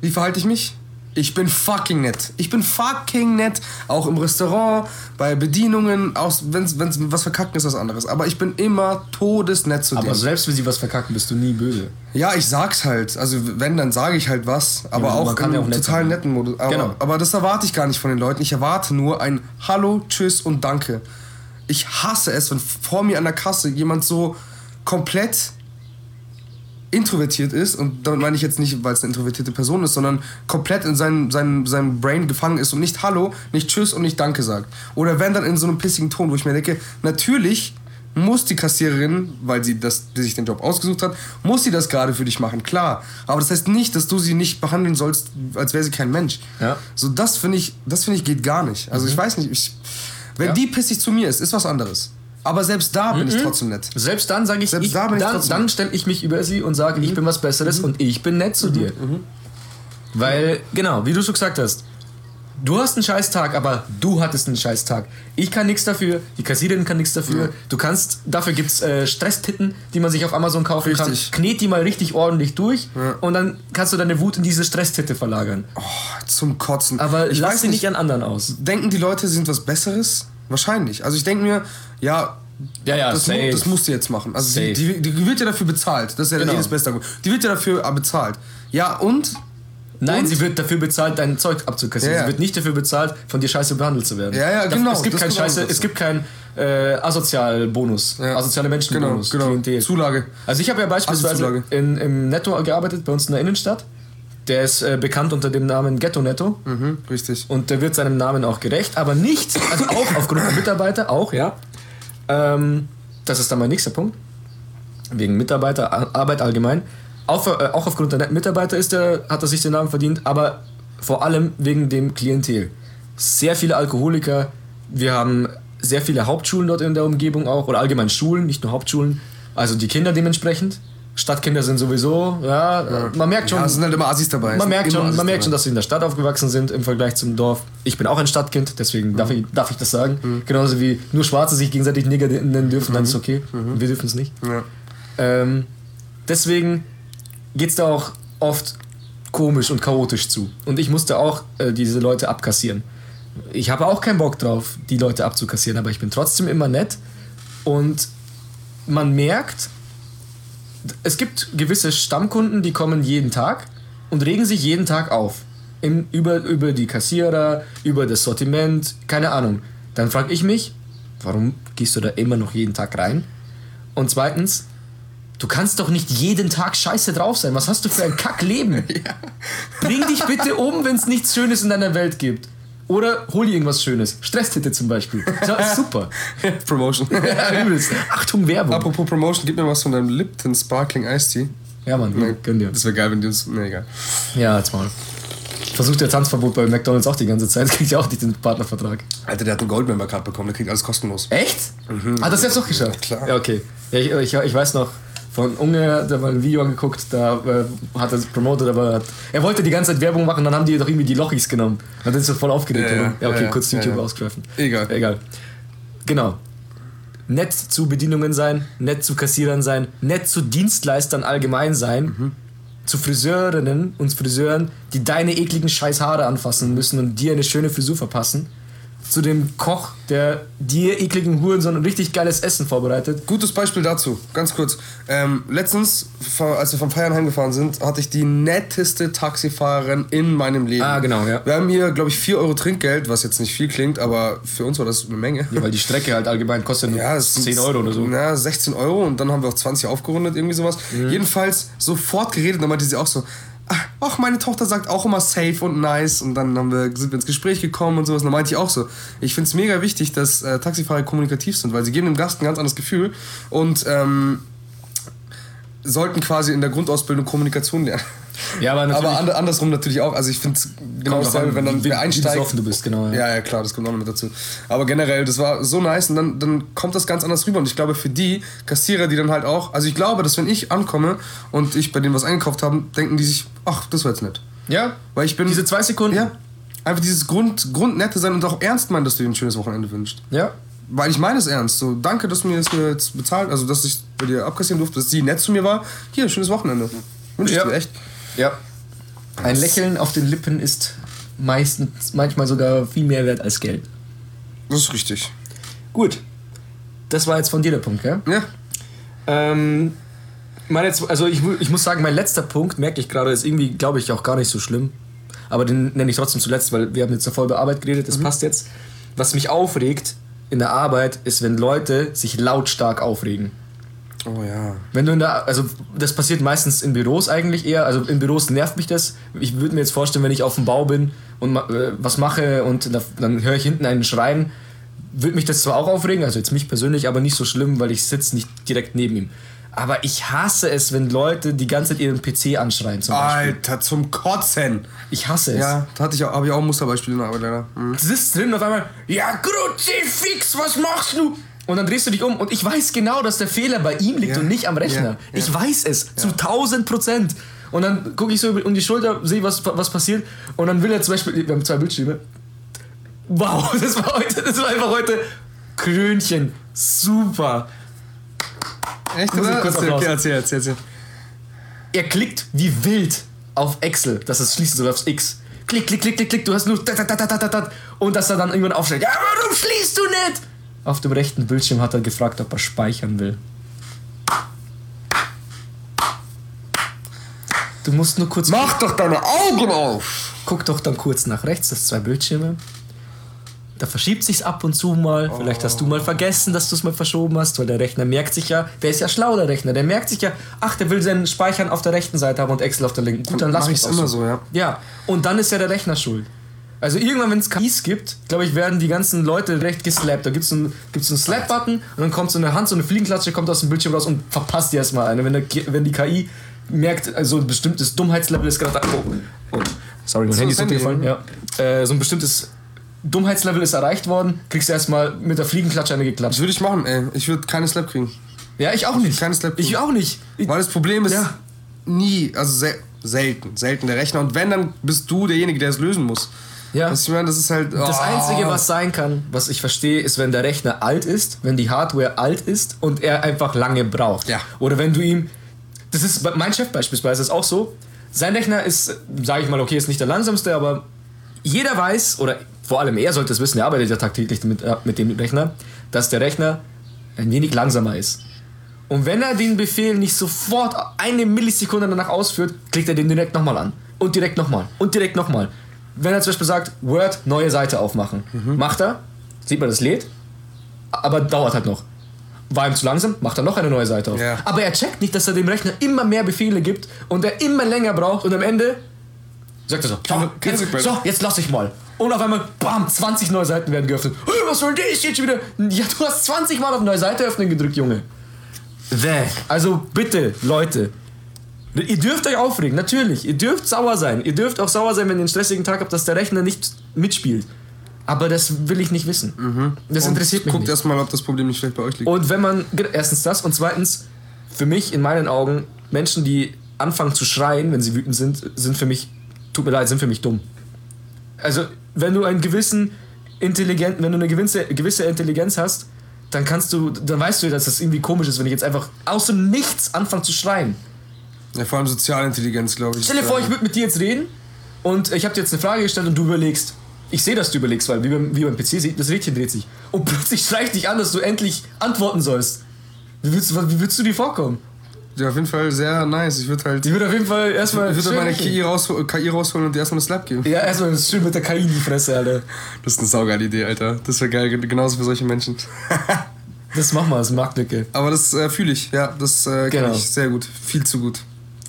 Wie verhalte ich mich? Ich bin fucking nett. Ich bin fucking nett. Auch im Restaurant, bei Bedienungen, auch wenn wenn's was verkacken ist, was anderes. Aber ich bin immer todesnett zu Aber denen. selbst wenn sie was verkacken, bist du nie böse. Ja, ich sag's halt. Also wenn, dann sage ich halt was. Aber aber man auch im ja auch nett total sein. netten Modus. Aber, Genau. aber das erwarte ich gar nicht von den Leuten. Ich erwarte nur ein Hallo, Tschüss und Danke. Ich hasse es, wenn vor mir an der Kasse jemand so komplett introvertiert ist, und damit meine ich jetzt nicht, weil es eine introvertierte Person ist, sondern komplett in seinem, seinem, seinem Brain gefangen ist und nicht Hallo, nicht Tschüss und nicht Danke sagt. Oder wenn dann in so einem pissigen Ton, wo ich mir denke, natürlich muss die Kassiererin, weil sie das, die sich den Job ausgesucht hat, muss sie das gerade für dich machen, klar. Aber das heißt nicht, dass du sie nicht behandeln sollst, als wäre sie kein Mensch. Ja. So, das finde ich, das finde ich geht gar nicht. Also ich weiß nicht, ich, wenn Ja. die pissig zu mir ist, ist was anderes. Aber selbst da bin ich trotzdem nett. Selbst dann sage ich, Selbst ich da bin ich dann, dann stelle ich mich über sie und sage, ich bin was Besseres und ich bin nett zu dir. Weil, genau, wie du schon gesagt hast, du hast einen scheiß Tag, aber du hattest einen scheiß Tag. Ich kann nichts dafür, die Kassiererin kann nichts dafür. Du kannst, dafür gibt es äh, Stresstitten, die man sich auf Amazon kaufen Richtig. kann. Knet die mal richtig ordentlich durch und dann kannst du deine Wut in diese Stresstitte verlagern. Oh, zum Kotzen. Aber ich lass sie nicht, nicht an anderen aus. denken die Leute, sie sind was Besseres? Wahrscheinlich. Also ich denke mir, ja, Ja, ja, das, mu das musst du jetzt machen. Also die, die, die wird ja dafür bezahlt. Das ist ja Genau. das Beste. Argument. Die wird ja dafür bezahlt. Ja, und? Nein, Und? sie wird dafür bezahlt, dein Zeug abzukassieren. Ja, ja. Sie wird nicht dafür bezahlt, von dir scheiße behandelt zu werden. Ja, ja, genau, Es gibt keinen scheiße, es gibt keinen äh, Asozialbonus, Ja. asoziale Menschenbonus, Genau, genau. Zulage. Also ich habe ja beispielsweise in, im Netto gearbeitet, bei uns in der Innenstadt. Der ist äh, bekannt unter dem Namen Ghetto Netto Mhm, richtig. und der wird seinem Namen auch gerecht, aber nicht, also auch aufgrund der Mitarbeiter, auch, ja. Ähm, das ist dann mein nächster Punkt. Wegen Mitarbeiter, Ar- Arbeit allgemein. Auch, äh, auch aufgrund der Mitarbeiter ist er, hat er sich den Namen verdient, aber vor allem wegen dem Klientel. Sehr viele Alkoholiker. Wir haben sehr viele Hauptschulen dort in der Umgebung auch, oder allgemein Schulen, nicht nur Hauptschulen. Also die Kinder dementsprechend. Stadtkinder sind sowieso, ja, man merkt schon. Ja, sind halt immer Assis dabei. Man merkt, schon, Assis man merkt schon, dass sie in der Stadt aufgewachsen sind im Vergleich zum Dorf. Ich bin auch ein Stadtkind, deswegen darf, ich, darf ich das sagen. Genauso wie nur Schwarze sich gegenseitig Nigger nennen dürfen, dann ist es okay. Wir dürfen es nicht. Ja. Ähm, deswegen geht es da auch oft komisch und chaotisch zu. Und ich musste auch äh, diese Leute abkassieren. Ich habe auch keinen Bock drauf, die Leute abzukassieren, aber ich bin trotzdem immer nett. Und man merkt, es gibt gewisse Stammkunden, die kommen jeden Tag und regen sich jeden Tag auf. Im, über, über die Kassierer, über das Sortiment, keine Ahnung. Dann frage ich mich, warum gehst du da immer noch jeden Tag rein? Und zweitens, du kannst doch nicht jeden Tag scheiße drauf sein. Was hast du für ein Kackleben? Bring dich bitte um, wenn es nichts Schönes in deiner Welt gibt. Oder hol dir irgendwas Schönes. Stresstitte zum Beispiel. Super. Promotion. Ja, übelst. Achtung, Werbung. Apropos Promotion, gib mir was von deinem Lipton Sparkling Ice Tea. Ja, Mann, Nee, gönn dir. Das wäre geil, wenn die uns. Nee, egal. Ja, jetzt mal. Versucht der Tanzverbot bei McDonalds auch die ganze Zeit, kriegt ja auch nicht den Partnervertrag. Alter, der hat einen Goldmember gerade bekommen, der kriegt alles kostenlos. Echt? Ah, das du doch geschafft? Klar. Ja, okay. Ja, ich, ich, ich weiß noch, von Unge, der mal ein Video angeguckt, da äh, hat er es promotet, aber hat, er wollte die ganze Zeit Werbung machen, dann haben die doch irgendwie die Lochis genommen. Dann ist er voll aufgeregt. Ja, ja, ja okay, ja, kurz YouTube ja. ausgreifen. Egal. Egal. Genau. Nett zu Bedienungen sein, nett zu Kassierern sein, nett zu Dienstleistern allgemein sein, Mhm. zu Friseurinnen und Friseuren, die deine ekligen scheiß Haare anfassen müssen und dir eine schöne Frisur verpassen. Zu dem Koch, der dir ekligen Hurensohn ein richtig geiles Essen vorbereitet. Gutes Beispiel dazu, ganz kurz. Ähm, letztens, als wir vom Feiern heimgefahren sind, hatte ich die netteste Taxifahrerin in meinem Leben. Ah, genau, ja. Wir haben hier, glaube ich, 4 Euro Trinkgeld, was jetzt nicht viel klingt, aber für uns war das eine Menge. Ja, weil die Strecke halt allgemein kostet Ja, es sind 10 Euro oder so. Ja, 16 Euro und dann haben wir auf 20 aufgerundet, irgendwie sowas. Mhm. Jedenfalls sofort geredet, dann meinte sie auch so, "Ach, meine Tochter sagt auch immer safe und nice und dann haben wir, sind wir ins Gespräch gekommen und sowas. Und dann meinte ich auch so, ich finde es mega wichtig, dass äh, Taxifahrer kommunikativ sind, weil sie geben dem Gast ein ganz anderes Gefühl und ähm, sollten quasi in der Grundausbildung Kommunikation lernen. Ja, aber. Aber and andersrum natürlich auch. Also ich finde es genau dasselbe, wenn an, dann wie- wer wie einsteigt. besoffen du bist, genau, ja. Ja, ja, klar, das kommt auch noch mit dazu. Aber generell, das war so nice und dann, dann kommt das ganz anders rüber. Und ich glaube, für die Kassierer, die dann halt auch, also ich glaube, dass wenn ich ankomme und ich bei denen was eingekauft habe, denken die sich, ach, das war jetzt nett. Ja, Weil ich bin. diese zwei Sekunden. Ja. Einfach dieses Grund, Grundnette sein und auch ernst meinen, dass du dir ein schönes Wochenende wünschst. Ja. Weil ich meine es ernst. So, danke, dass du mir das jetzt bezahlt, also dass ich bei dir abkassieren durfte, dass sie nett zu mir war. Hier, schönes Wochenende. Wünsche ich Ja. dir echt. Ja. Ein Lächeln auf den Lippen ist meistens, manchmal sogar viel mehr wert als Geld. Das ist richtig. Gut. Das war jetzt von dir der Punkt, gell? Ja. Ähm, meine, jetzt- also ich, ich muss sagen, mein letzter Punkt, merke ich gerade, ist irgendwie, glaube ich, auch gar nicht so schlimm. Aber den nenne ich trotzdem zuletzt, weil wir haben jetzt davor über Arbeit geredet, das passt jetzt. Was mich aufregt in der Arbeit, ist, wenn Leute sich lautstark aufregen. Oh ja. Wenn du in der, also das passiert meistens in Büros eigentlich eher, also in Büros nervt mich das. Ich würde mir jetzt vorstellen, wenn ich auf dem Bau bin und äh, was mache und da, dann höre ich hinten einen schreien, würde mich das zwar auch aufregen, also jetzt mich persönlich, aber nicht so schlimm, weil ich sitze nicht direkt neben ihm. Aber ich hasse es, wenn Leute die ganze Zeit ihren PC anschreien zum Beispiel. Alter, zum Kotzen. Ich hasse es. Ja, da hatte ich auch, habe ich auch ein Musterbeispiel in der Arbeit leider. Mhm. Du sitzt drin und auf einmal, ja, Kruzifix, was machst du? Und dann drehst du dich um und ich weiß genau, dass der Fehler bei ihm liegt Ja. und nicht am Rechner. Ja. Ich weiß es zu 1000 Prozent. Und dann gucke ich so um die Schulter, sehe, was, was passiert. Und dann will er zum Beispiel, wir haben zwei Bildschirme. Wow, das war heute, das war einfach heute Krönchen. Super. Echt, oder? kurz Erzähl, okay, erzähl, erzähl, erzähl. Er klickt wie wild auf Excel, dass es schließt soll aufs X. Klick, klick, klick, klick, klick, du hast nur und dass er dann irgendwann aufstellt. Ja, warum schließt du nicht? Auf dem rechten Bildschirm hat er gefragt, ob er speichern will. Du musst nur kurz. Mach doch deine Augen auf! Guck doch dann kurz nach rechts, das zwei Bildschirme. Da verschiebt sich's ab und zu mal. Vielleicht hast du mal vergessen, dass du es mal verschoben hast, weil der Rechner merkt sich ja, der ist ja schlau, der Rechner, der merkt sich ja, ach, der will seinen Speichern auf der rechten Seite haben und Excel auf der linken. Gut, dann lass Mach mich ich's immer so, ja. Ja, und dann ist ja der Rechner schuld. Also irgendwann, wenn es KIs gibt, glaube ich, werden die ganzen Leute recht geslappt. Da gibt es einen, gibt's einen Slap-Button und dann kommt so eine Hand, so eine Fliegenklatsche, kommt aus dem Bildschirm raus und verpasst die erstmal eine. Wenn, der, wenn die KI merkt, also ein bestimmtes Dummheitslevel ist gerade. Oh, oh, sorry, mein So, Handy ist runtergefallen. Ja. Äh, so ein bestimmtes Dummheitslevel ist erreicht worden, kriegst du erstmal mit der Fliegenklatsche eine geklatscht. Das würde ich machen, ey. Ich würde keine Slap kriegen. Ja, ich auch nicht. Keine Slap ich auch nicht. Ich, Weil das Problem ist Ja. nie, also sel selten, selten der Rechner. Und wenn, dann bist du derjenige, der es lösen muss. Ja. Was ich meine, das ist halt. Das oh. Einzige, was sein kann, was ich verstehe, ist, wenn der Rechner alt ist, wenn die Hardware alt ist und er einfach lange braucht. Ja. Oder wenn du ihm. Das ist mein Chef beispielsweise ist auch so. Sein Rechner ist, sage ich mal, okay, ist nicht der langsamste, aber jeder weiß, oder vor allem er sollte es wissen, er arbeitet ja tagtäglich mit, äh, mit dem Rechner, dass der Rechner ein wenig langsamer ist. Und wenn er den Befehl nicht sofort eine Millisekunde danach ausführt, klickt er den direkt nochmal an. Und direkt nochmal. Und direkt nochmal. Wenn er zum Beispiel sagt, Word, neue Seite aufmachen. Macht er, sieht man, das lädt, aber dauert halt noch. War ihm zu langsam, macht er noch eine neue Seite auf. Ja. Aber er checkt nicht, dass er dem Rechner immer mehr Befehle gibt und er immer länger braucht und am Ende sagt er so, so, Keine jetzt, so, jetzt lass ich mal. Und auf einmal, bam, 20 neue Seiten werden geöffnet. Hey, was soll das jetzt schon wieder? Ja, du hast 20 Mal auf neue Seite öffnen gedrückt, Junge. Bäh. Also bitte, Leute. Ihr dürft euch aufregen, natürlich. Ihr dürft sauer sein. Ihr dürft auch sauer sein, wenn ihr einen stressigen Tag habt, dass der Rechner nicht mitspielt. Aber das will ich nicht wissen. Das interessiert mich Guckt nicht. erstmal, ob das Problem nicht vielleicht bei euch liegt. Und wenn man, erstens das und zweitens, für mich in meinen Augen, Menschen, die anfangen zu schreien, wenn sie wütend sind, sind für mich, tut mir leid, sind für mich dumm. Also, wenn du einen gewissen intelligenten, wenn du eine gewisse, gewisse Intelligenz hast, dann kannst du, dann weißt du, dass das irgendwie komisch ist, wenn ich jetzt einfach aus dem Nichts anfange zu schreien. Ja, vor allem Sozialintelligenz, glaube ich. Stell dir vor, ich würde mit dir jetzt reden und ich habe dir jetzt eine Frage gestellt und du überlegst. Ich sehe, dass du überlegst, weil wie beim, wie beim PC, sieht, das Rädchen dreht sich. Und plötzlich schreit dich an, dass du endlich antworten sollst. Wie würdest, du- wie würdest du dir vorkommen? Ja, auf jeden Fall sehr nice. Ich würde halt. Ich würde auf jeden Fall erstmal. Ich würde meine. KI, raushol KI rausholen und dir erstmal eine Slap geben. Ja, erstmal schön mit der KI in die Fresse, Alter. Das ist eine saugeile Idee, Alter. Das wäre geil, genauso für solche Menschen. Das machen wir, das ist Marktlücke. Aber das äh, fühle ich, ja. Das äh, kann Genau. ich sehr gut. Viel zu gut.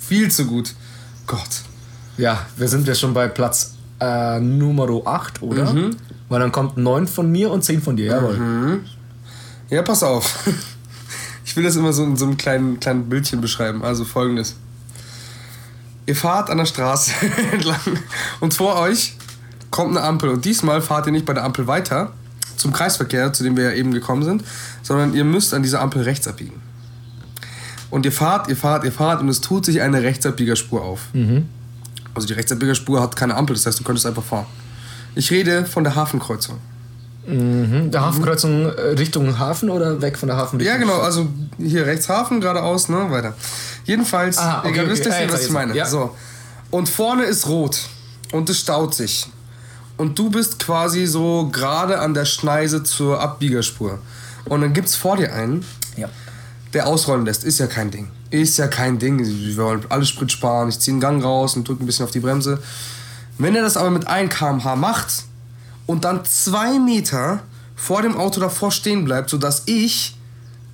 Viel zu gut. Gott. Ja, wir sind ja schon bei Platz äh, Nummer 8, oder? Weil dann kommt 9 von mir und 10 von dir, jawohl. Ja, pass auf. Ich will das immer so in so einem kleinen, kleinen Bildchen beschreiben. Also folgendes. Ihr fahrt an der Straße entlang und vor euch kommt eine Ampel und diesmal fahrt ihr nicht bei der Ampel weiter zum Kreisverkehr, zu dem wir ja eben gekommen sind, sondern ihr müsst an dieser Ampel rechts abbiegen. Und ihr fahrt, ihr fahrt, ihr fahrt und es tut sich eine Rechtsabbiegerspur auf. Also die Rechtsabbiegerspur hat keine Ampel, das heißt, du könntest einfach fahren. Ich rede von der Hafenkreuzung. Mhm. Der Hafenkreuzung äh, Richtung Hafen oder weg von der Hafen? Ja, genau, also hier rechts Hafen, geradeaus, ne, weiter. Jedenfalls, Ah, okay, ihr okay. wisst Ah, jetzt was ich meine. Ja. So. Und vorne ist rot und es staut sich. Und du bist quasi so gerade an der Schneise zur Abbiegerspur. Und dann gibt's vor dir einen, Ja. Der ausrollen lässt. Ist ja kein Ding. Ist ja kein Ding. Wir wollen alle Sprit sparen. Ich ziehe einen Gang raus und drücke ein bisschen auf die Bremse. Wenn er das aber mit 1 km/h macht und dann zwei Meter vor dem Auto davor stehen bleibt, sodass ich,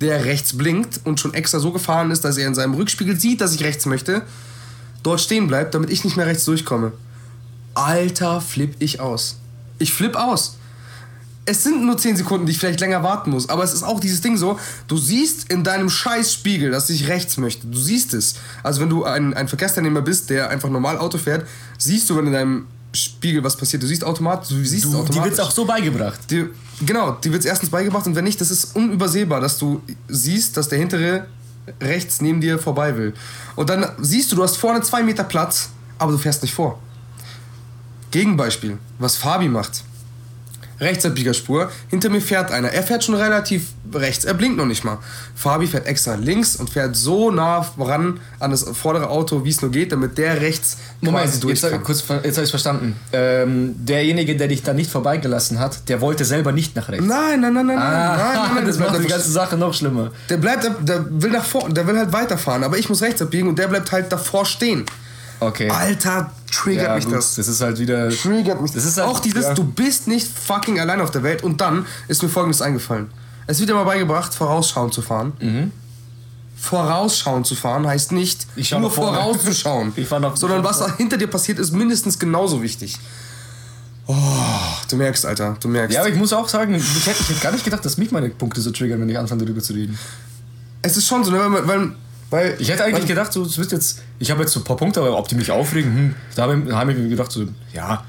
der rechts blinkt und schon extra so gefahren ist, dass er in seinem Rückspiegel sieht, dass ich rechts möchte, dort stehen bleibt, damit ich nicht mehr rechts durchkomme. Alter, flipp ich aus. Ich flipp aus. Es sind nur 10 Sekunden, die ich vielleicht länger warten muss, aber es ist auch dieses Ding so, du siehst in deinem Scheißspiegel, dass ich rechts möchte. Du siehst es. Also wenn du ein, ein Verkehrsteilnehmer bist, der einfach normal Auto fährt, siehst du, wenn in deinem Spiegel was passiert. Du siehst automatisch, du siehst es Du, automatisch. die wird's auch so beigebracht. Die, genau, die wird erstens beigebracht und wenn nicht, das ist unübersehbar, dass du siehst, dass der hintere rechts neben dir vorbei will. Und dann siehst du, du hast vorne zwei Meter Platz, aber du fährst nicht vor. Gegenbeispiel, was Fabi macht. Rechtsabbiegerspur, hinter mir fährt einer. Er fährt schon relativ rechts, er blinkt noch nicht mal. Fabi fährt extra links und fährt so nah ran an das vordere Auto, wie es nur geht, damit der rechts Moment, quasi durch jetzt, kann. kurz, jetzt habe ich verstanden. Ähm, derjenige, der dich da nicht vorbeigelassen hat, der wollte selber nicht nach rechts. Nein, nein, nein, nein, Ah, nein, nein, nein, das bleibt macht die ganze Sache noch schlimmer. Der bleibt, der will nach vorne, der will halt weiterfahren, aber ich muss rechts abbiegen und der bleibt halt davor stehen. Okay. Alter, triggert ja, mich gut, das. das ist halt wieder. Triggert mich. Das ist halt- auch dieses, ja. du bist nicht fucking allein auf der Welt. Und dann ist mir folgendes eingefallen. Es wird immer beigebracht, vorausschauend zu fahren. Vorausschauend zu fahren heißt nicht nur vorauszuschauen, sondern was hinter dir passiert, ist mindestens genauso wichtig. Oh, du merkst, Alter, du merkst. Ja, aber ich muss auch sagen, ich hätte, ich hätte gar nicht gedacht, dass mich meine Punkte so triggern, wenn ich anfange darüber zu reden. es ist schon so, ne, weil, weil, weil Ich hätte eigentlich gedacht, so, wird jetzt, ich habe jetzt so ein paar Punkte, aber ob die mich aufregen, hm, da habe ich, hab ich mir gedacht, so, ja,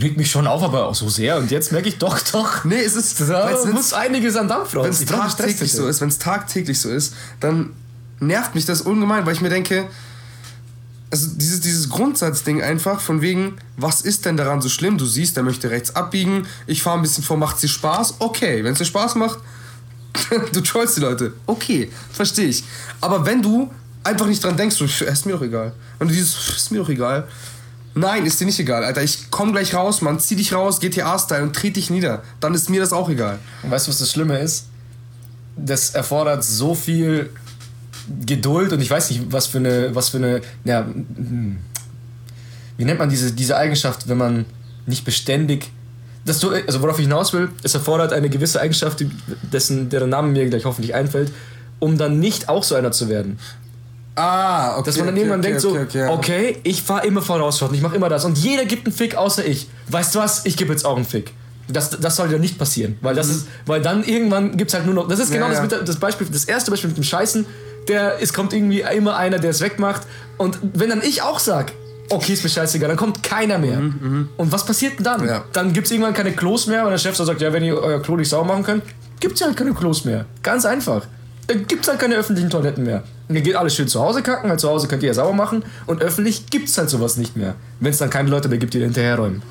regt mich schon auf, aber auch so sehr. Und jetzt merke ich doch, doch. Nee, es ist. Da muss einiges an Dampf raus. wenn es tagtäglich so ist, wenn es tagtäglich so ist, dann nervt mich das ungemein, weil ich mir denke, also dieses, dieses Grundsatzding einfach von wegen, was ist denn daran so schlimm? Du siehst, der möchte rechts abbiegen, ich fahre ein bisschen vor, macht dir Spaß? Okay, wenn es dir Spaß macht, du trollst die Leute. Okay, verstehe ich. Aber wenn du einfach nicht dran denkst, so, ist mir doch egal. Wenn du dieses, ist mir doch egal. Nein, ist dir nicht egal, Alter. Ich komm gleich raus, man, zieh dich raus, GTA-Style und trete dich nieder. Dann ist mir das auch egal. Und weißt du, was das Schlimme ist? Das erfordert so viel Geduld und ich weiß nicht, was für eine, was für eine, ja, hm, wie nennt man diese, diese Eigenschaft, wenn man nicht beständig, dass du, also worauf ich hinaus will, es erfordert eine gewisse Eigenschaft, dessen, deren Name mir gleich hoffentlich einfällt, um dann nicht auch so einer zu werden. Ah, okay. Dass man dann okay, irgendwann okay, denkt so, okay, okay, okay. ich fahre immer vorausschauend, ich mache immer das und jeder gibt einen Fick außer ich. Weißt du was? Ich gebe jetzt auch einen Fick. Das, das soll ja nicht passieren, weil das ist, weil dann irgendwann gibt's halt nur noch. Das ist genau Mhm. Ja, das, mit das Beispiel, das erste Beispiel mit dem Scheißen. Der, es kommt irgendwie immer einer, der es wegmacht. Und wenn dann ich auch sag, okay, ist mir scheißegal, dann kommt keiner mehr. Und was passiert denn dann? Mhm, Ja. Dann gibt's irgendwann keine Klos mehr, weil der Chef so sagt, ja, wenn ihr euer Klo nicht sauber machen könnt, gibt's ja halt keine Klos mehr. Ganz einfach. Dann gibt's halt keine öffentlichen Toiletten mehr. Und ihr geht alles schön zu Hause kacken, weil zu Hause könnt ihr ja sauber machen und öffentlich gibt's halt sowas nicht mehr. Wenn es dann keine Leute mehr gibt, die hinterherräumen.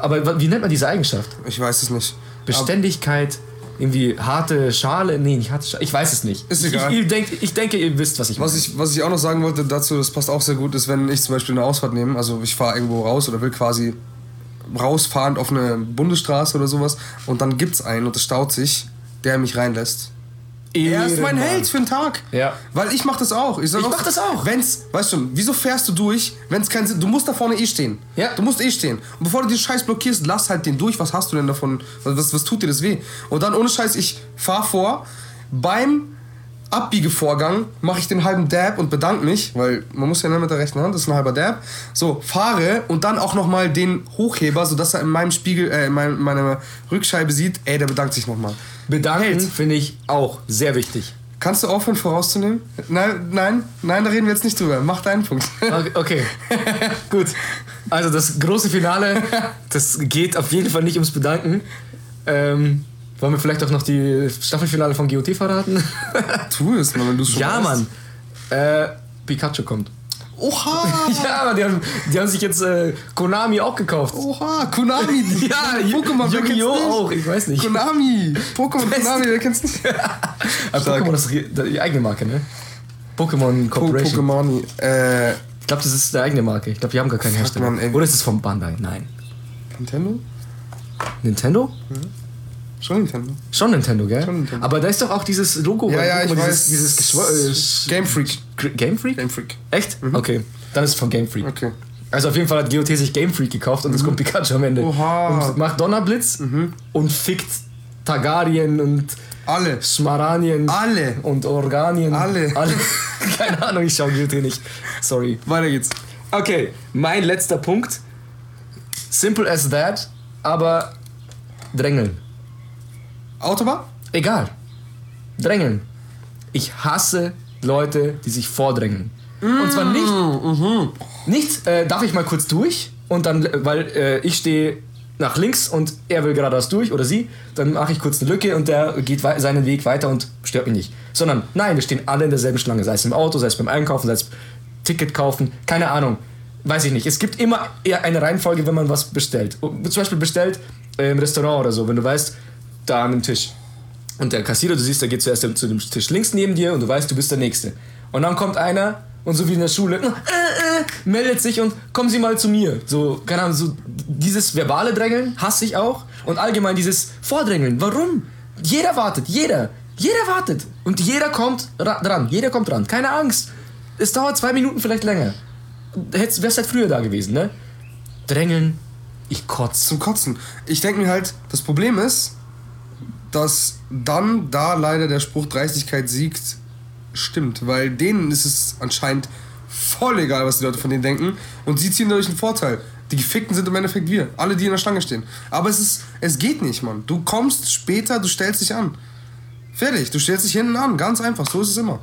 Aber wie nennt man diese Eigenschaft? Ich weiß es nicht. Beständigkeit, irgendwie harte Schale? Nee, nicht harte Schale. Ich weiß es nicht. Ist ich, egal. Ich, ich, denk, ich denke, ihr wisst, was ich Was meine. ich, was ich auch noch sagen wollte dazu, das passt auch sehr gut, ist, wenn ich zum Beispiel eine Ausfahrt nehme, also ich fahre irgendwo raus oder will quasi rausfahrend auf eine Bundesstraße oder sowas und dann gibt's einen und es staut sich, der mich reinlässt. Er ist mein. Held für den Tag. Ja. Weil ich mach das auch. Ich, sag Ich auch, mach das auch. Wenn's, weißt du, wieso fährst du durch, wenn es keinen Sinn, du musst da vorne eh stehen. Ja. Du musst eh stehen. Und bevor du den Scheiß blockierst, lass halt den durch. Was hast du denn davon? Was, was, was tut dir das weh? Und dann ohne Scheiß, ich fahr vor. Beim Abbiegevorgang mache ich den halben Dab und bedanke mich, weil man muss ja nicht mit der rechten Hand, das ist ein halber Dab. So, fahre und dann auch nochmal den Hochheber, sodass er in meinem Spiegel, äh, in meinem, meiner Rückscheibe sieht, ey, der bedankt sich nochmal. Bedanken finde ich auch sehr wichtig. Kannst du aufhören vorauszunehmen? Nein, nein, nein, da reden wir jetzt nicht drüber. Mach deinen Punkt. Okay, okay. gut. Also das große Finale, das geht auf jeden Fall nicht ums Bedanken. Ähm, wollen wir vielleicht auch noch die Staffelfinale von GOT verraten? Tu es, Mann, wenn du es schon ja, weißt. Mann. Äh, Pikachu kommt. Oha! Ja, Mann, die haben, die haben sich jetzt äh, Konami auch gekauft. Oha, Konami. Ja, Pokémon, Yu-Gi-Oh! auch, ich weiß nicht. Konami. Pokémon, Konami, wer kennt's nicht? Pokémon ist die eigene Marke, ne? Pokémon Po- Corporation. Pokémon. Äh, Ich glaube, das ist der eigene Marke. Ich glaube, die haben gar keinen Hersteller. Mann, ey. Oder ist es von Bandai? Nein. Nintendo? Nintendo? Schon Nintendo. Schon Nintendo, gell? Schon Nintendo. Aber da ist doch auch dieses Logo. Ja, ja, ich dieses, weiß. Dieses Geschw äh, Game Freak. Game Freak? Game Freak. Echt? Okay. Dann ist es von Game Freak. Okay. Also auf jeden Fall hat GOT sich Game Freak gekauft und es kommt Pikachu am Ende. Oha. Und macht Donnerblitz und fickt Targaryen und Alle. Schmaranien. Alle. Und Organien. Alle. Alle. Keine Ahnung, ich schaue GOT nicht. Sorry. Weiter geht's. Okay, mein letzter Punkt. Simple as that, aber drängeln. Autobahn? Egal. Drängeln. Ich hasse Leute, die sich vordrängeln. Und zwar nicht, nicht äh, darf ich mal kurz durch und dann, äh, weil äh, ich stehe nach links und er will geradeaus durch oder sie, dann mache ich kurz eine Lücke und der geht seinen Weg weiter und stört mich nicht. Sondern nein, wir stehen alle in derselben Schlange, sei es im Auto, sei es beim Einkaufen, sei es Ticket kaufen, keine Ahnung. Weiß ich nicht. Es gibt immer eher eine Reihenfolge, wenn man was bestellt. Zum Beispiel bestellt äh, im Restaurant oder so, wenn du weißt, da an dem Tisch. Und der Kassierer, du siehst, der geht zuerst zu dem Tisch links neben dir und du weißt, du bist der Nächste. Und dann kommt einer und so wie in der Schule, äh, äh, meldet sich und kommen Sie mal zu mir. So, keine Ahnung, so dieses verbale Drängeln hasse ich auch. Und allgemein dieses Vordrängeln. Warum? Jeder wartet, jeder. Jeder wartet. Und jeder kommt ra- dran. Jeder kommt dran. Keine Angst. Es dauert zwei Minuten vielleicht länger. Hättest, wärst halt früher da gewesen, ne? Drängeln. Ich kotz. Zum Kotzen. Ich denke mir halt, das Problem ist, dass dann da leider der Spruch Dreistigkeit siegt, stimmt. Weil denen ist es anscheinend voll egal, was die Leute von denen denken. Und sie ziehen dadurch einen Vorteil. Die Gefickten sind im Endeffekt wir. Alle, die in der Schlange stehen. Aber es ist, es geht nicht, Mann. Du kommst später, du stellst dich an. Fertig. Du stellst dich hinten an. Ganz einfach. So ist es immer.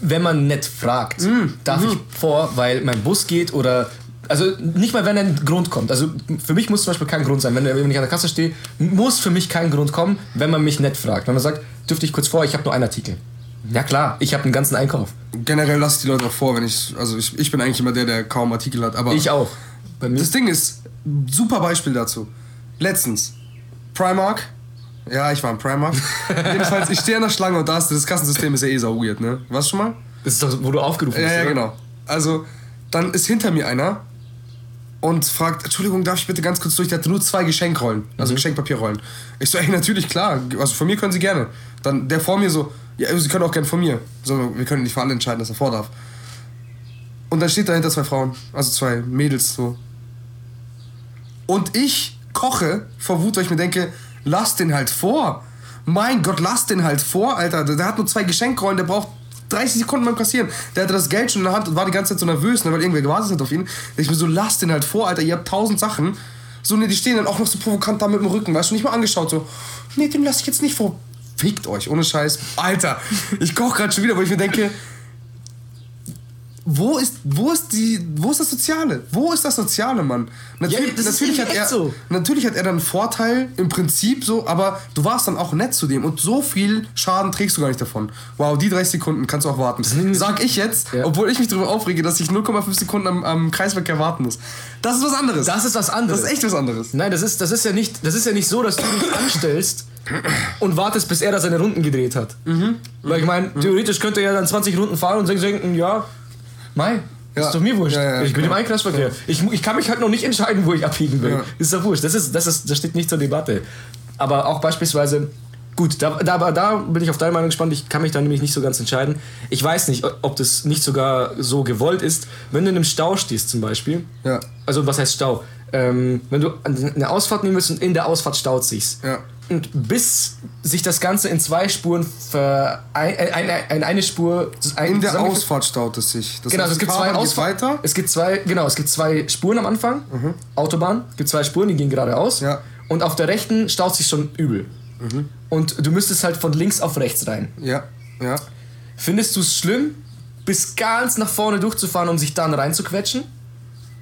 wenn man nett fragt, darf ich vor, weil mein Bus geht oder. Also nicht mal, wenn ein Grund kommt. Also für mich muss zum Beispiel kein Grund sein. Wenn, wenn ich an der Kasse stehe, muss für mich kein Grund kommen, wenn man mich nett fragt. Wenn man sagt, dürfte ich kurz vor, ich habe nur einen Artikel. Ja klar, ich habe einen ganzen Einkauf. Generell lasse ich die Leute auch vor, wenn ich. Also ich, ich bin eigentlich immer der, der kaum Artikel hat. Aber Ich auch. Das Ding ist, super Beispiel dazu. Letztens, Primark. Ja, ich war im Primark. Jedenfalls, ich stehe an der Schlange und da ist das Kassensystem ist ja eh sau weird, ne? Warst du schon mal? Das ist doch, wo du aufgerufen Ja, bist. ja, oder? genau. Also, dann ist hinter mir einer und fragt, Entschuldigung, darf ich bitte ganz kurz durch? Der hatte nur zwei Geschenkrollen, also Geschenkpapierrollen. Ich so, ey, natürlich, klar, also von mir können Sie gerne. Dann der vor mir so, ja, Sie können auch gerne von mir. So, wir können nicht für alle entscheiden, dass er vor darf. Und dann steht dahinter zwei Frauen, also zwei Mädels so. Und ich koche vor Wut, weil ich mir denke, lass den halt vor. Mein Gott, lass den halt vor, Alter. Der hat nur zwei Geschenkrollen, der braucht 30 Sekunden beim Kassieren. Der hatte das Geld schon in der Hand und war die ganze Zeit so nervös, ne, weil irgendwer gewartet hat auf ihn. Ich mir so, lass den halt vor, Alter. Ihr habt tausend Sachen. So, ne, die stehen dann auch noch so provokant da mit dem Rücken, weißt du, nicht mal angeschaut, so, nee, den lass ich jetzt nicht vor. Fickt euch, ohne Scheiß. Alter, ich koche gerade schon wieder, wo ich mir denke, wo ist, wo ist die, wo ist das Soziale? Wo ist das Soziale, Mann? Natürlich, Ja, natürlich, hat er, so. natürlich hat er dann einen Vorteil, im Prinzip so, aber du warst dann auch nett zu dem und so viel Schaden trägst du gar nicht davon. Wow, die 30 Sekunden kannst du auch warten. Sag ich jetzt, Ja. obwohl ich mich darüber aufrege, dass ich 0,5 Sekunden am, am Kreisverkehr warten muss. Das ist was anderes. Das ist was anderes. Das ist echt was anderes. Nein, das ist, das ist ja nicht, das ist ja nicht so, dass du dich anstellst und wartest, bis er da seine Runden gedreht hat. Mhm. Weil ich meine, theoretisch könnte er ja dann 20 Runden fahren und denken, ja, Mai, Ja. ist doch mir wurscht. Ja, ja, ich bin genau. im Einkreisverkehr. Ich, ich kann mich halt noch nicht entscheiden, wo ich abbiegen will. Ist doch wurscht. Das, ist, das, ist, das steht nicht zur Debatte. Aber auch beispielsweise, gut, da, da, da bin ich auf deine Meinung gespannt. Ich kann mich da nämlich nicht so ganz entscheiden. Ich weiß nicht, ob das nicht sogar so gewollt ist. Wenn du in einem Stau stehst zum Beispiel, Ja. also was heißt Stau? Ähm, wenn du eine Ausfahrt nehmen willst und in der Ausfahrt staut sich's. Ja. Und bis sich das Ganze in zwei Spuren ver ein, ein, ein, in eine Spur ein, In der Ausfahrt staut es sich. Das Genau, heißt, es gibt zwei Ausfahrten. weiter. Es gibt zwei, genau, es gibt zwei Spuren am Anfang. Autobahn, gibt zwei Spuren, die gehen geradeaus. Ja. Und auf der rechten staut sich schon übel. Und du müsstest halt von links auf rechts rein. Ja, ja. Findest du es schlimm, bis ganz nach vorne durchzufahren, um sich dann reinzuquetschen?